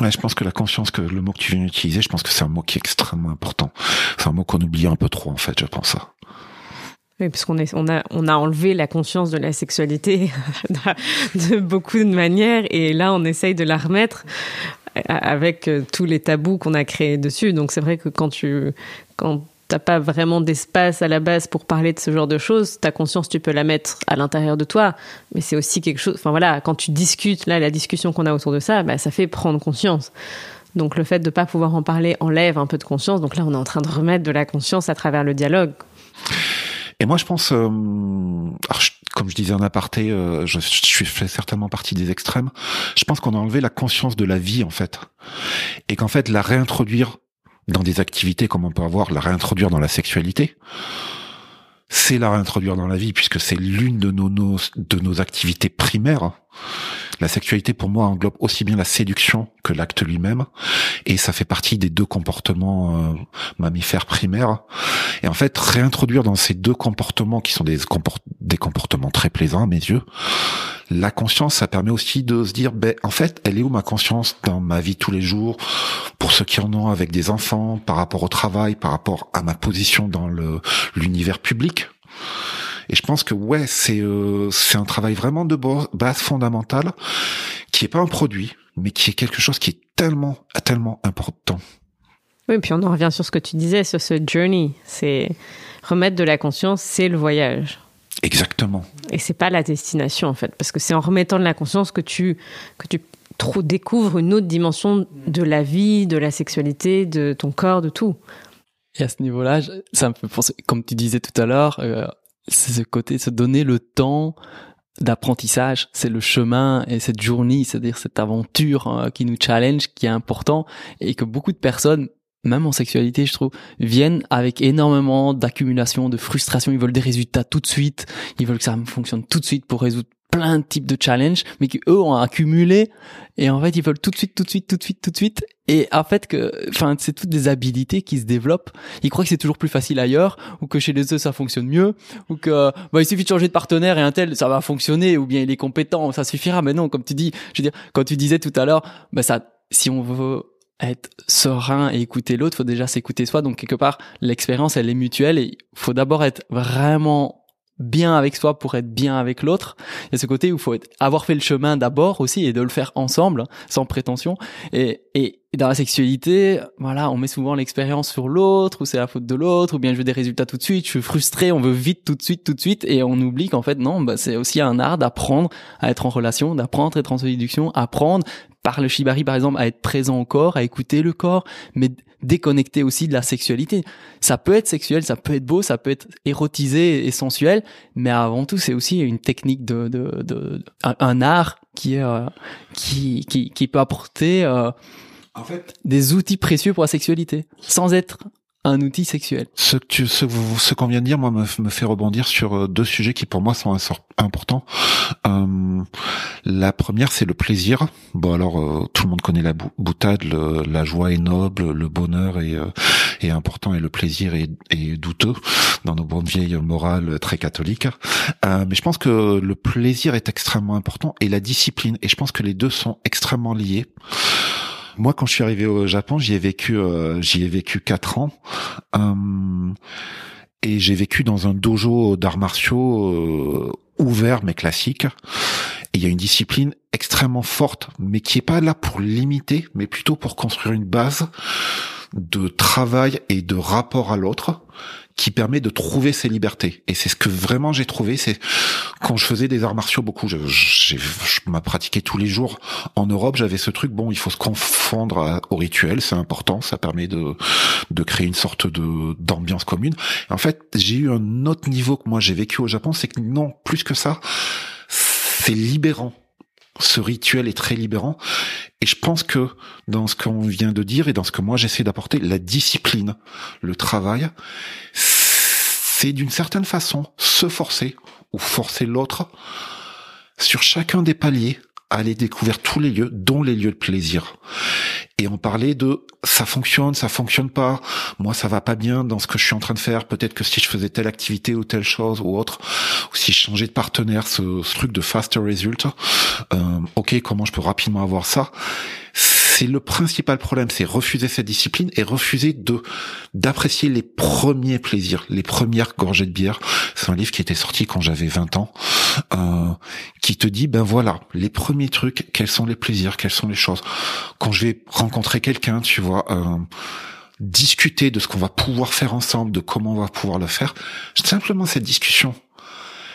Ouais, je pense que la conscience, que le mot que tu viens d'utiliser, je pense que c'est un mot qui est extrêmement important. C'est un mot qu'on oublie un peu trop, en fait, je pense ça. Puisqu'on on a, enlevé la conscience de la sexualité de beaucoup de manières, et là, on essaye de la remettre avec euh, tous les tabous qu'on a créés dessus. Donc, c'est vrai que quand tu, quand t'as pas vraiment d'espace à la base pour parler de ce genre de choses, ta conscience, tu peux la mettre à l'intérieur de toi, mais c'est aussi quelque chose. Enfin voilà, quand tu discutes, là, la discussion qu'on a autour de ça, bah, ça fait prendre conscience. Donc le fait de pas pouvoir en parler enlève un peu de conscience. Donc là, on est en train de remettre de la conscience à travers le dialogue. Et moi, je pense, euh, comme je disais en aparté, euh, je, je fais certainement partie des extrêmes. Je pense qu'on a enlevé la conscience de la vie, en fait, et qu'en fait, la réintroduire dans des activités comme on peut avoir, la réintroduire dans la sexualité, c'est la réintroduire dans la vie, puisque c'est l'une de nos, nos, de nos activités primaires. La sexualité, pour moi, englobe aussi bien la séduction que l'acte lui-même, et ça fait partie des deux comportements euh, mammifères primaires. Et en fait, réintroduire dans ces deux comportements, qui sont des, des comportements très plaisants à mes yeux, la conscience, ça permet aussi de se dire, ben, en fait, elle est où ma conscience dans ma vie tous les jours, pour ceux qui en ont avec des enfants, par rapport au travail, par rapport à ma position dans le l'univers public. Et je pense que ouais, c'est euh, c'est un travail vraiment de base fondamentale, qui est pas un produit, mais qui est quelque chose qui est tellement tellement important. Oui, puis on en revient sur ce que tu disais, sur ce journey. C'est remettre de la conscience, c'est le voyage. Exactement. Et c'est pas la destination en fait, parce que c'est en remettant de la conscience que tu que tu découvres une autre dimension de la vie, de la sexualité, de ton corps, de tout. Et à ce niveau-là, ça me fait penser, comme tu disais tout à l'heure, euh, c'est ce côté, se donner le temps d'apprentissage, c'est le chemin et cette journée, c'est-à-dire cette aventure hein, qui nous challenge, qui est important et que beaucoup de personnes même en sexualité, je trouve, viennent avec énormément d'accumulation, de frustration. Ils veulent des résultats tout de suite. Ils veulent que ça fonctionne tout de suite pour résoudre plein de types de challenges, mais qu'eux ont accumulé. Et en fait, ils veulent tout de suite, tout de suite, tout de suite, tout de suite. Et en fait, que, enfin, c'est toutes des habilités qui se développent. Ils croient que c'est toujours plus facile ailleurs, ou que chez les eux ça fonctionne mieux, ou que, bah, il suffit de changer de partenaire et un tel, ça va fonctionner, ou bien il est compétent, ça suffira. Mais non, comme tu dis, je veux dire, quand tu disais tout à l'heure, bah, ça, si on veut être serein et écouter l'autre, faut déjà s'écouter soi. Donc quelque part, l'expérience elle est mutuelle et faut d'abord être vraiment bien avec soi pour être bien avec l'autre. Il y a ce côté où faut avoir fait le chemin d'abord aussi et de le faire ensemble, sans prétention. Et, et, dans la sexualité, voilà, on met souvent l'expérience sur l'autre, ou c'est la faute de l'autre, ou bien je veux des résultats tout de suite, je suis frustré, on veut vite, tout de suite, tout de suite, et on oublie qu'en fait non, bah, c'est aussi un art d'apprendre à être en relation, d'apprendre à être en séduction, apprendre par le shibari par exemple à être présent au corps, à écouter le corps, mais déconnecté aussi de la sexualité. Ça peut être sexuel, ça peut être beau, ça peut être érotisé et sensuel, mais avant tout c'est aussi une technique de, de, de un, art qui euh, qui, qui qui peut apporter euh, en fait des outils précieux pour la sexualité sans être un outil sexuel. Ce que tu, ce, ce qu'on vient de dire, moi, me, me, fait rebondir sur euh, deux sujets qui pour moi sont importants. Euh, la première, c'est le plaisir. Bon, alors euh, tout le monde connaît la boutade, la joie est noble, le bonheur est, euh, est important et le plaisir est, est, douteux dans nos bonnes vieilles morales très catholiques. mais je pense que le plaisir est extrêmement important et la discipline. Et je pense que les deux sont extrêmement liés. Moi, quand je suis arrivé au Japon, j'y ai vécu, euh, j'y ai vécu quatre ans. Euh, et j'ai vécu dans un dojo d'arts martiaux euh, ouvert mais classique. Et il y a une discipline extrêmement forte, mais qui est pas là pour limiter, mais plutôt pour construire une base de travail et de rapport à l'autre qui permet de trouver ses libertés. Et c'est ce que vraiment j'ai trouvé, c'est quand je faisais des arts martiaux beaucoup, je, je, je m'as pratiqué tous les jours en Europe, j'avais ce truc, bon, il faut se confondre au rituel, c'est important, ça permet de, de créer une sorte de d'ambiance commune. en fait, j'ai eu un autre niveau que moi j'ai vécu au Japon, c'est que non, plus que ça, c'est libérant. Ce rituel est très libérant Et je pense que dans ce qu'on vient de dire et dans ce que moi j'essaie d'apporter, la discipline, le travail, c'est d'une certaine façon se forcer ou forcer l'autre sur chacun des paliers à aller découvrir tous les lieux, dont les lieux de plaisir. Et on parlait de ça fonctionne, ça fonctionne pas, moi ça va pas bien dans ce que je suis en train de faire, peut-être que si je faisais telle activité ou telle chose ou autre, ou si je changeais de partenaire, ce, ce truc de faster result, euh, ok, comment je peux rapidement avoir ça? C'est le principal problème, c'est refuser cette discipline et refuser de d'apprécier les premiers plaisirs, les premières gorgées de bière. C'est un livre qui était sorti quand j'avais 20 ans, euh, qui te dit ben voilà les premiers trucs, quels sont les plaisirs, quelles sont les choses. Quand je vais rencontrer quelqu'un, tu vois. Euh, discuter de ce qu'on va pouvoir faire ensemble, de comment on va pouvoir le faire. Simplement cette discussion,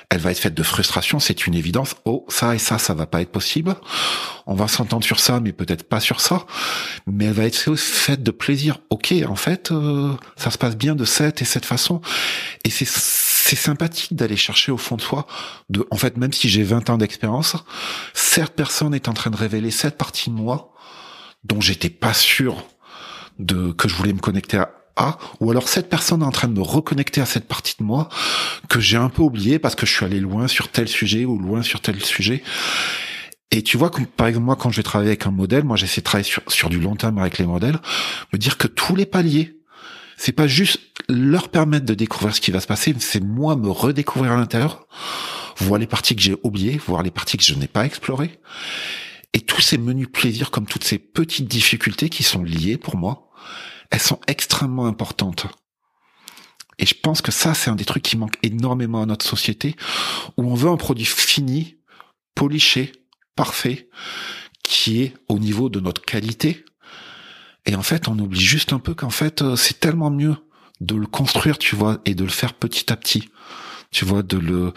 elle va être faite de frustration, c'est une évidence. Oh, ça et ça, ça va pas être possible. On va s'entendre sur ça, mais peut-être pas sur ça. Mais elle va être faite de plaisir. Ok, en fait, euh, ça se passe bien de cette et cette façon. Et c'est c'est sympathique d'aller chercher au fond de soi. De, en fait, même si j'ai 20 ans d'expérience, cette personne est en train de révéler cette partie de moi dont j'étais pas sûr de que je voulais me connecter à ou alors cette personne est en train de me reconnecter à cette partie de moi que j'ai un peu oublié parce que je suis allé loin sur tel sujet ou loin sur tel sujet. Et tu vois, par exemple, moi, quand je vais travailler avec un modèle, moi, j'essaie de travailler sur, sur du long terme avec les modèles, me dire que tous les paliers, c'est pas juste leur permettre de découvrir ce qui va se passer, c'est moi me redécouvrir à l'intérieur, voir les parties que j'ai oubliées, voir les parties que je n'ai pas explorées, et tous ces menus plaisirs comme toutes ces petites difficultés qui sont liées pour moi elles sont extrêmement importantes. Et je pense que ça, c'est un des trucs qui manque énormément à notre société, où on veut un produit fini, poliché, parfait, qui est au niveau de notre qualité. Et en fait, on oublie juste un peu qu'en fait, euh, c'est tellement mieux de le construire, tu vois, et de le faire petit à petit tu vois, de le,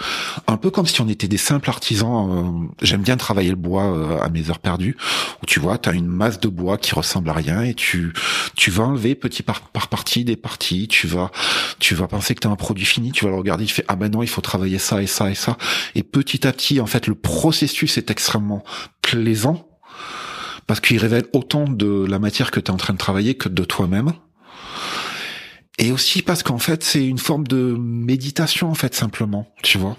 un peu comme si on était des simples artisans. Euh, j'aime bien travailler le bois euh, à mes heures perdues, où tu vois, tu as une masse de bois qui ressemble à rien et tu, tu vas enlever petit par, par partie des parties. Tu vas, tu vas penser que tu as un produit fini, tu vas le regarder, tu fais ah ben non, il faut travailler ça et ça et ça. Et petit à petit, en fait, le processus est extrêmement plaisant parce qu'il révèle autant de la matière que tu es en train de travailler que de toi-même. Et aussi parce qu'en fait, c'est une forme de méditation, en fait, simplement, tu vois.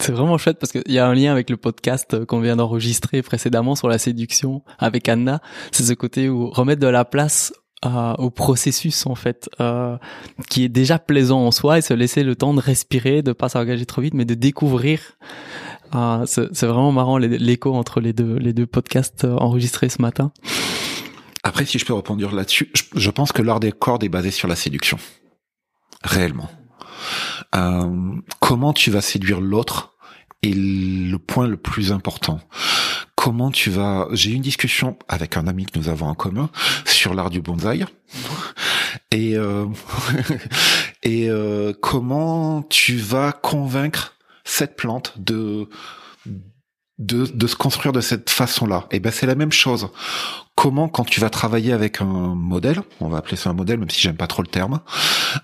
C'est vraiment chouette parce qu'il y a un lien avec le podcast qu'on vient d'enregistrer précédemment sur la séduction avec Anna. C'est ce côté où remettre de la place euh, au processus en fait, euh, qui est déjà plaisant en soi et se laisser le temps de respirer, de pas s'engager trop vite, mais de découvrir. Euh, c'est vraiment marrant l'écho entre les deux les deux podcasts enregistrés ce matin. Après, si je peux répondre là-dessus, je, pense que l'art des cordes est basé sur la séduction. Réellement. Euh, comment tu vas séduire l'autre est le point le plus important. Comment tu vas... J'ai eu une discussion avec un ami que nous avons en commun sur l'art du bonsaï. Et, euh, et euh, comment tu vas convaincre cette plante de de, de se construire de cette façon-là. Et eh ben c'est la même chose. Comment quand tu vas travailler avec un modèle, on va appeler ça un modèle même si j'aime pas trop le terme,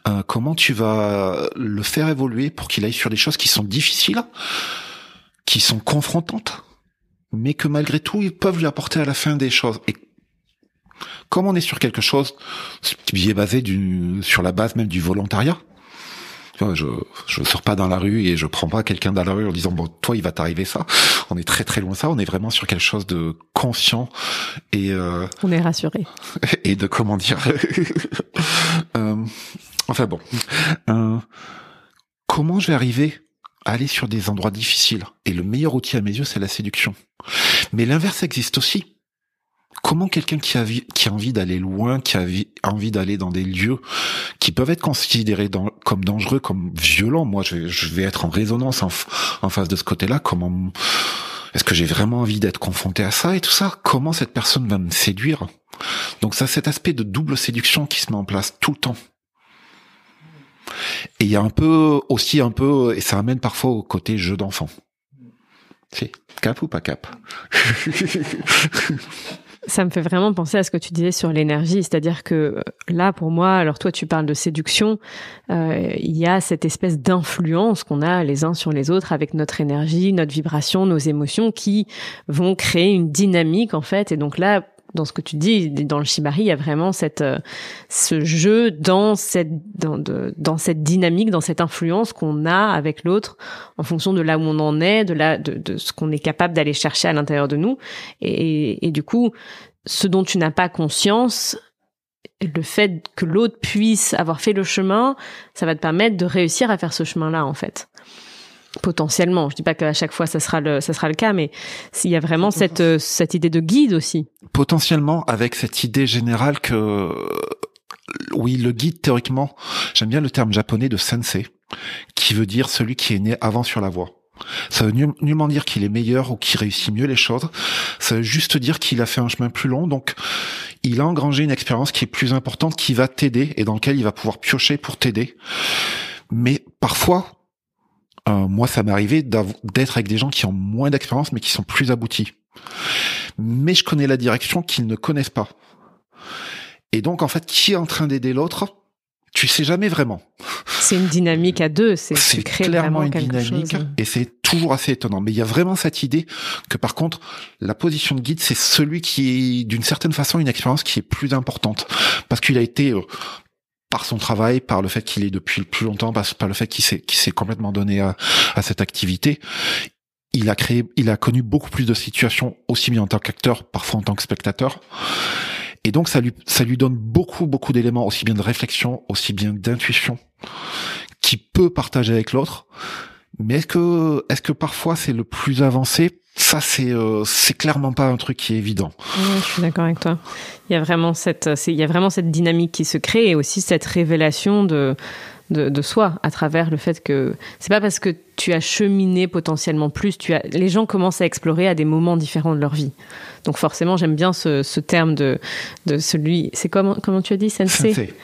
euh, comment tu vas le faire évoluer pour qu'il aille sur des choses qui sont difficiles, qui sont confrontantes, mais que malgré tout ils peuvent lui apporter à la fin des choses. Et comme on est sur quelque chose qui est basé du, sur la base même du volontariat, je je sors pas dans la rue et je prends pas quelqu'un dans la rue en disant bon toi il va t'arriver ça. On est très très loin de ça. On est vraiment sur quelque chose de conscient et euh, on est rassuré et de comment dire. euh, enfin bon, euh, comment je vais arriver à aller sur des endroits difficiles? Et le meilleur outil à mes yeux c'est la séduction. Mais l'inverse existe aussi comment quelqu'un qui a, envie d'aller loin, qui a envie d'aller dans des lieux qui peuvent être considérés comme dangereux, comme violents, moi je vais, je vais être en résonance en, face de ce côté-là, comment est-ce que j'ai vraiment envie d'être confronté à ça et tout ça? Comment cette personne va me séduire? Donc ça, cet aspect de double séduction qui se met en place tout le temps. Et il y a un peu aussi un peu, et ça amène parfois au côté jeu d'enfant. C'est cap ou pas cap? Ça me fait vraiment penser à ce que tu disais sur l'énergie, c'est-à-dire que euh, là, pour moi, alors toi, tu parles de séduction, euh, il y a cette espèce d'influence qu'on a les uns sur les autres avec notre énergie, notre vibration, nos émotions, qui vont créer une dynamique en fait. Et donc là, dans ce que tu dis, dans le shibari, il y a vraiment cette euh, ce jeu dans cette dans, de, dans cette dynamique, dans cette influence qu'on a avec l'autre en fonction de là où on en est, de là de, ce qu'on est capable d'aller chercher à l'intérieur de nous. Et, et du coup, ce dont tu n'as pas conscience, le fait que l'autre puisse avoir fait le chemin, ça va te permettre de réussir à faire ce chemin-là, en fait potentiellement. Je dis pas qu'à chaque fois ça sera le ça sera le cas, mais s'il y a vraiment cette euh, cette idée de guide aussi. Potentiellement avec cette idée générale que oui, le guide théoriquement, j'aime bien le terme japonais de sensei, qui veut dire celui qui est né avant sur la voie. Ça veut nullement dire qu'il est meilleur ou qu'il réussit mieux les choses. Ça veut juste dire qu'il a fait un chemin plus long, donc il a engrangé une expérience qui est plus importante, qui va t'aider et dans lequel il va pouvoir piocher pour t'aider. Mais parfois, euh, moi, ça m'est arrivé d'être avec des gens qui ont moins d'expérience, mais qui sont plus aboutis. Mais je connais la direction qu'ils ne connaissent pas. Et donc, en fait, qui est en train d'aider l'autre Tu sais jamais vraiment. C'est une dynamique à deux. C'est clairement une dynamique, et c'est toujours assez étonnant. Mais il y a vraiment cette idée que, par contre, la position de guide, c'est celui qui est, d'une certaine façon, une expérience qui est plus importante, parce qu'il a été euh, par son travail, par le fait qu'il est depuis plus longtemps, par, le fait qu'il s'est, complètement donné à, cette activité, il a créé, il a connu beaucoup plus de situations aussi bien en tant qu'acteur, parfois en tant que spectateur. Et donc ça lui, ça lui donne beaucoup, beaucoup d'éléments, aussi bien de réflexion, aussi bien d'intuition, qu'il peut partager avec l'autre. Mais est-ce que, est-ce que parfois c'est le plus avancé? Ça c'est euh, c'est clairement pas un truc qui est évident. je suis d'accord avec toi. Il y a vraiment cette il y a vraiment cette dynamique qui se crée et aussi cette révélation de de, de soi à travers le fait que c'est pas parce que tu as cheminé potentiellement plus, tu as les gens commencent à explorer à des moments différents de leur vie. Donc forcément, j'aime bien ce, ce terme de de celui c'est comment comment tu as dit sensei? sensei.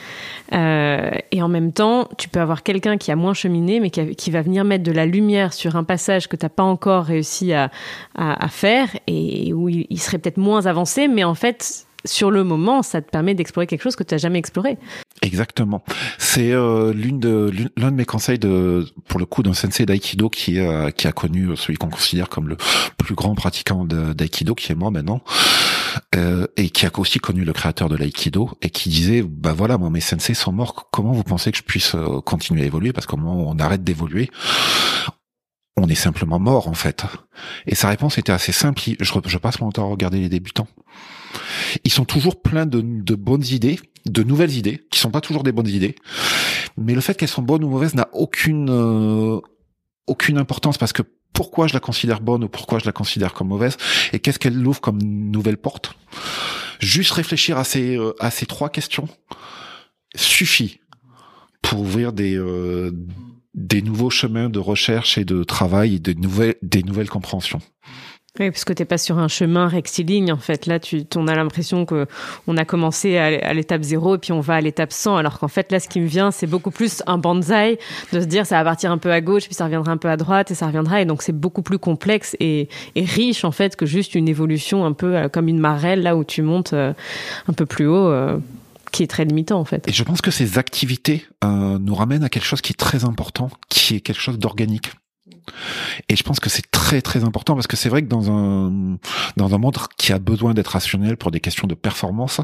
Euh, et en même temps, tu peux avoir quelqu'un qui a moins cheminé, mais qui, qui, va venir mettre de la lumière sur un passage que tu n'as pas encore réussi à, à, à, faire et où il, il serait peut-être moins avancé, mais en fait, sur le moment, ça te permet d'explorer quelque chose que tu n'as jamais exploré. Exactement. C'est euh, l'une de l'un de mes conseils de pour le coup d'un sensei d'aïkido qui euh, qui a connu celui qu'on considère comme le plus grand pratiquant d'aïkido qui est moi maintenant euh, et qui a aussi connu le créateur de l'aïkido et qui disait bah voilà moi mes sensei sont morts comment vous pensez que je puisse euh, continuer à évoluer? Parce que moment on arrête d'évoluer on est simplement mort en fait. Et sa réponse était assez simple. Je, je passe mon temps à regarder les débutants. Ils sont toujours pleins de, de, bonnes idées, de nouvelles idées, qui sont pas toujours des bonnes idées. Mais le fait qu'elles sont bonnes ou mauvaises n'a aucune euh, aucune importance parce que pourquoi je la considère bonne ou pourquoi je la considère comme mauvaise et qu'est-ce qu'elle ouvre comme nouvelle porte? Juste réfléchir à ces euh, à ces trois questions suffit pour ouvrir des euh, des nouveaux chemins de recherche et de travail et de nouvelles des nouvelles compréhensions. Oui, parce que t'es pas sur un chemin rectiligne en fait. Là, tu on a l'impression que on a commencé à, l'étape zéro et puis on va à l'étape 100. Alors qu'en fait, là, ce qui me vient, c'est beaucoup plus un bonsaï de se dire ça va partir un peu à gauche puis ça reviendra un peu à droite et ça reviendra. Et donc c'est beaucoup plus complexe et, et, riche en fait que juste une évolution un peu euh, comme une marelle là où tu montes euh, un peu plus haut. Euh, qui est très limitant en fait. Et je pense que ces activités euh, nous ramènent à quelque chose qui est très important, qui est quelque chose d'organique. Et je pense que c'est très très important parce que c'est vrai que dans un dans un monde qui a besoin d'être rationnel pour des questions de performance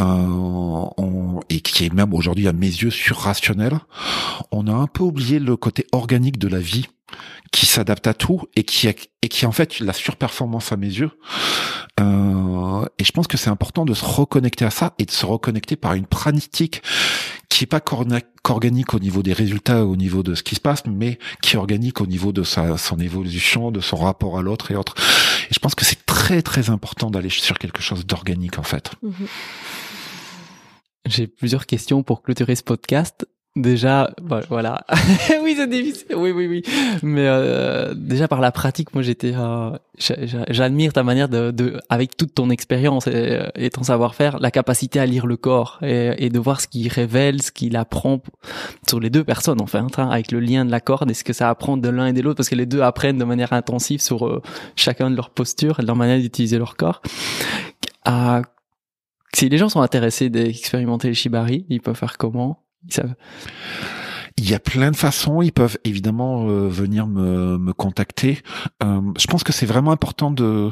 euh, et qui est même aujourd'hui à mes yeux surrationnel, on a un peu oublié le côté organique de la vie qui s'adapte à tout et qui et qui en fait la surperformance à mes yeux. Euh, et je pense que c'est important de se reconnecter à ça et de se reconnecter par une pratique qui est pas qu'organique au niveau des résultats, au niveau de ce qui se passe, mais qui est organique au niveau de sa, son évolution, de son rapport à l'autre et autres. Et je pense que c'est très très important d'aller sur quelque chose d'organique en fait. Mm-hmm. J'ai plusieurs questions pour clôturer ce podcast. Déjà, bah, voilà. oui, c'est difficile. Oui, oui, oui. Mais euh, déjà par la pratique, moi, j'étais. Euh, J'admire ta manière de, de, avec toute ton expérience et, et, ton savoir-faire, la capacité à lire le corps et, de voir ce qu'il révèle, ce qu'il apprend sur les deux personnes, enfin, hein, avec le lien de la corde et ce que ça apprend de l'un et de l'autre, parce que les deux apprennent de manière intensive sur euh, chacun de leurs postures et de leur manière d'utiliser leur corps à si les gens sont intéressés d'expérimenter le shibari, ils peuvent faire comment? Ils savent. Il y a plein de façons. Ils peuvent évidemment euh, venir me, me contacter. Euh, je pense que c'est vraiment important de.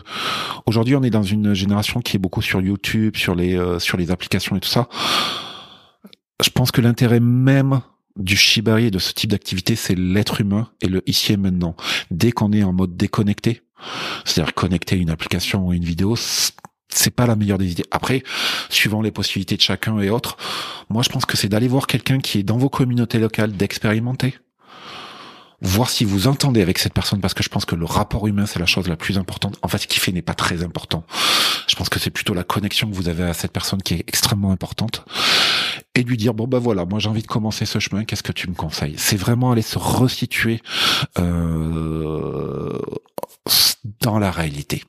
Aujourd'hui, on est dans une génération qui est beaucoup sur YouTube, sur les euh, sur les applications et tout ça. Je pense que l'intérêt même du shibari et de ce type d'activité, c'est l'être humain et le ici et maintenant. Dès qu'on est en mode déconnecté, c'est-à-dire connecté à une application ou une vidéo, c'est pas la meilleure des idées. Après, suivant les possibilités de chacun et autres, moi je pense que c'est d'aller voir quelqu'un qui est dans vos communautés locales, d'expérimenter, voir si vous entendez avec cette personne, parce que je pense que le rapport humain c'est la chose la plus importante. En fait, ce qui fait n'est pas très important. Je pense que c'est plutôt la connexion que vous avez à cette personne qui est extrêmement importante, et lui dire bon bah voilà, moi j'ai envie de commencer ce chemin, qu'est-ce que tu me conseilles? C'est vraiment aller se resituer euh, dans la réalité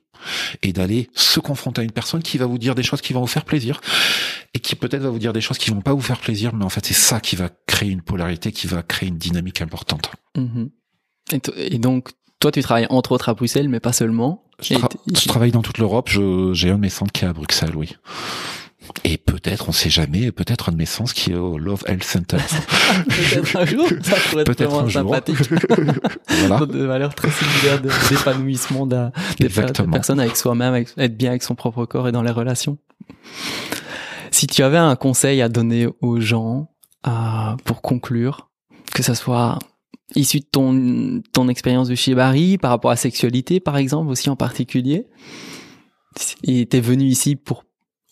et d'aller se confronter à une personne qui va vous dire des choses qui vont vous faire plaisir et qui peut-être va vous dire des choses qui vont pas vous faire plaisir, mais en fait c'est ça qui va créer une polarité, qui va créer une dynamique importante. Mhm. Et, et, donc toi tu travailles entre autres à Bruxelles, mais pas seulement. Je, tra je travaille dans toute l'Europe. J'ai un de mes centres qui est à Bruxelles, oui. Et peut-être, on sait jamais, peut-être un de mes sens qui est au Love Health Center. peut-être un jour, ça pourrait être vraiment un sympathique. voilà. De valeurs très similaires d'épanouissement de, des personnes avec soi-même, être bien avec son propre corps et dans les relations. Si tu avais un conseil à donner aux gens euh, pour conclure, que ça soit issu de ton, ton expérience de Shibari, par rapport à la sexualité, par exemple, aussi en particulier, et t'es venu ici pour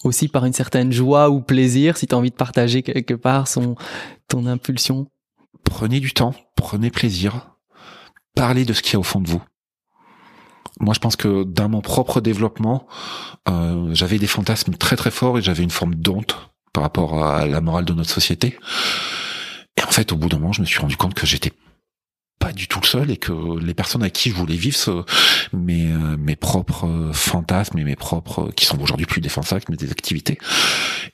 aussi par une certaine joie ou plaisir, si tu as envie de partager quelque part son ton impulsion. Prenez du temps, prenez plaisir, parlez de ce qu'il y a au fond de vous. Moi, je pense que dans mon propre développement, euh, j'avais des fantasmes très très forts et j'avais une forme d'honte par rapport à la morale de notre société. Et en fait, au bout d'un moment, je me suis rendu compte que j'étais pas du tout le seul et que les personnes à qui je voulais vivre ce, mes, euh, mes propres fantasmes et mes propres, qui sont aujourd'hui plus des fantasmes mais des activités,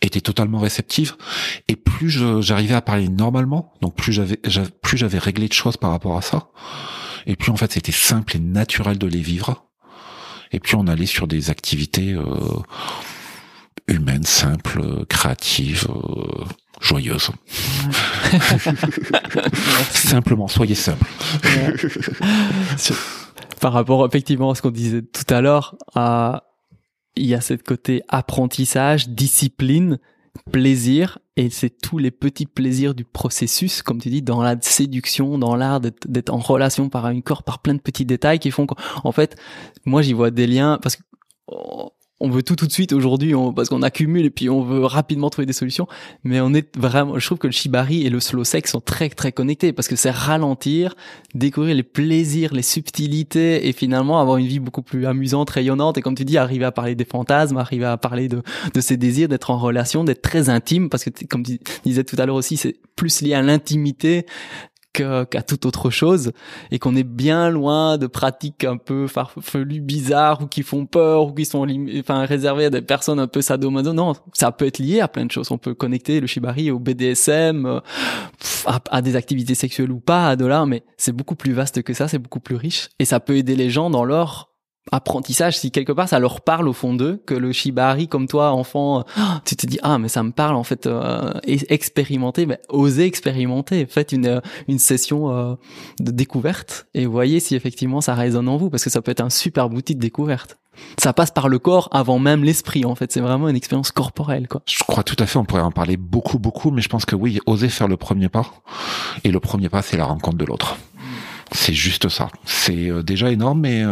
étaient totalement réceptives. Et plus j'arrivais à parler normalement, donc plus j'avais, plus j'avais réglé de choses par rapport à ça, et plus en fait c'était simple et naturel de les vivre. Et puis on allait sur des activités euh, humaines, simples, créatives, euh, joyeuse. Simplement, soyez simple. Par rapport effectivement à ce qu'on disait tout à l'heure, il y a cette côté apprentissage, discipline, plaisir, et c'est tous les petits plaisirs du processus, comme tu dis, dans la séduction, dans l'art d'être en relation par un corps, par plein de petits détails qui font qu'en fait, moi j'y vois des liens, parce que on veut tout tout de suite aujourd'hui parce qu'on accumule et puis on veut rapidement trouver des solutions. Mais on est vraiment je trouve que le shibari et le slow sex sont très très connectés parce que c'est ralentir découvrir les plaisirs les subtilités et finalement avoir une vie beaucoup plus amusante rayonnante et comme tu dis arriver à parler des fantasmes arriver à parler de de ses désirs d'être en relation d'être très intime parce que comme tu disais tout à l'heure aussi c'est plus lié à l'intimité qu'à toute autre chose et qu'on est bien loin de pratiques un peu farfelues, bizarres ou qui font peur ou qui sont enfin réservées à des personnes un peu sadomaso. Non, ça peut être lié à plein de choses. On peut connecter le shibari au BDSM, euh, à, à, des activités sexuelles ou pas, à de là, mais c'est beaucoup plus vaste que ça, c'est beaucoup plus riche et ça peut aider les gens dans leur apprentissage, si quelque part ça leur parle au fond d'eux, que le shibari comme toi enfant, euh, tu te dis ah mais ça me parle en fait, euh, expérimenter, mais osez expérimenter, faites une euh, une session euh, de découverte et voyez si effectivement ça résonne en vous parce que ça peut être un super outil de découverte. Ça passe par le corps avant même l'esprit en fait, c'est vraiment une expérience corporelle quoi. Je crois tout à fait, on pourrait en parler beaucoup beaucoup, mais je pense que oui, oser faire le premier pas et le premier pas c'est la rencontre de l'autre. C'est juste ça. C'est déjà énorme, mais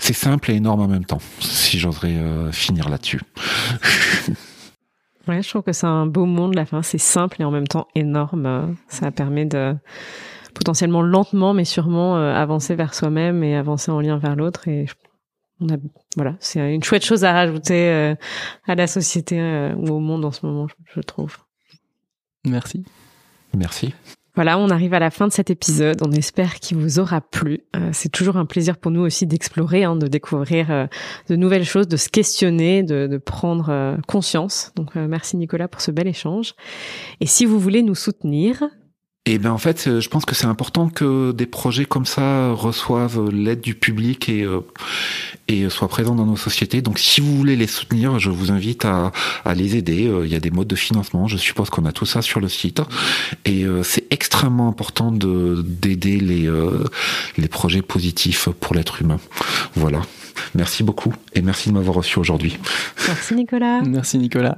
c'est simple et énorme en même temps, si j'oserais euh, finir là-dessus. ouais, je trouve que c'est un beau monde, la fin. C'est simple et en même temps énorme. Ça permet de potentiellement lentement, mais sûrement euh, avancer vers soi-même et avancer en lien vers l'autre. Et on a, voilà, c'est une chouette chose à rajouter euh, à la société ou au monde en ce moment, je trouve. Merci. Merci. Voilà, on arrive à la fin de cet épisode. On espère qu'il vous aura plu. Euh, c'est toujours un plaisir pour nous aussi d'explorer, hein, de découvrir euh, de nouvelles choses, de se questionner, de, prendre euh, conscience. Donc merci Nicolas pour ce bel échange. Et si vous voulez nous soutenir, Et ben en fait, euh, je pense que c'est important que des projets comme ça reçoivent l'aide du public et euh, et soient présents dans nos sociétés. Donc si vous voulez les soutenir, je vous invite à, à les aider. Euh, Il y a des modes de financement. Je suppose qu'on a tout ça sur le site. Et euh, c'est extrêmement important de d'aider les euh, les projets positifs pour l'être humain. Voilà. Merci beaucoup et merci de m'avoir reçu aujourd'hui. Merci Nicolas. Merci Nicolas.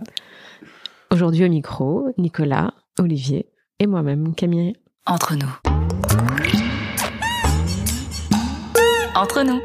Aujourd'hui au micro, Nicolas, Olivier et moi-même, Camille. Entre nous. Entre nous.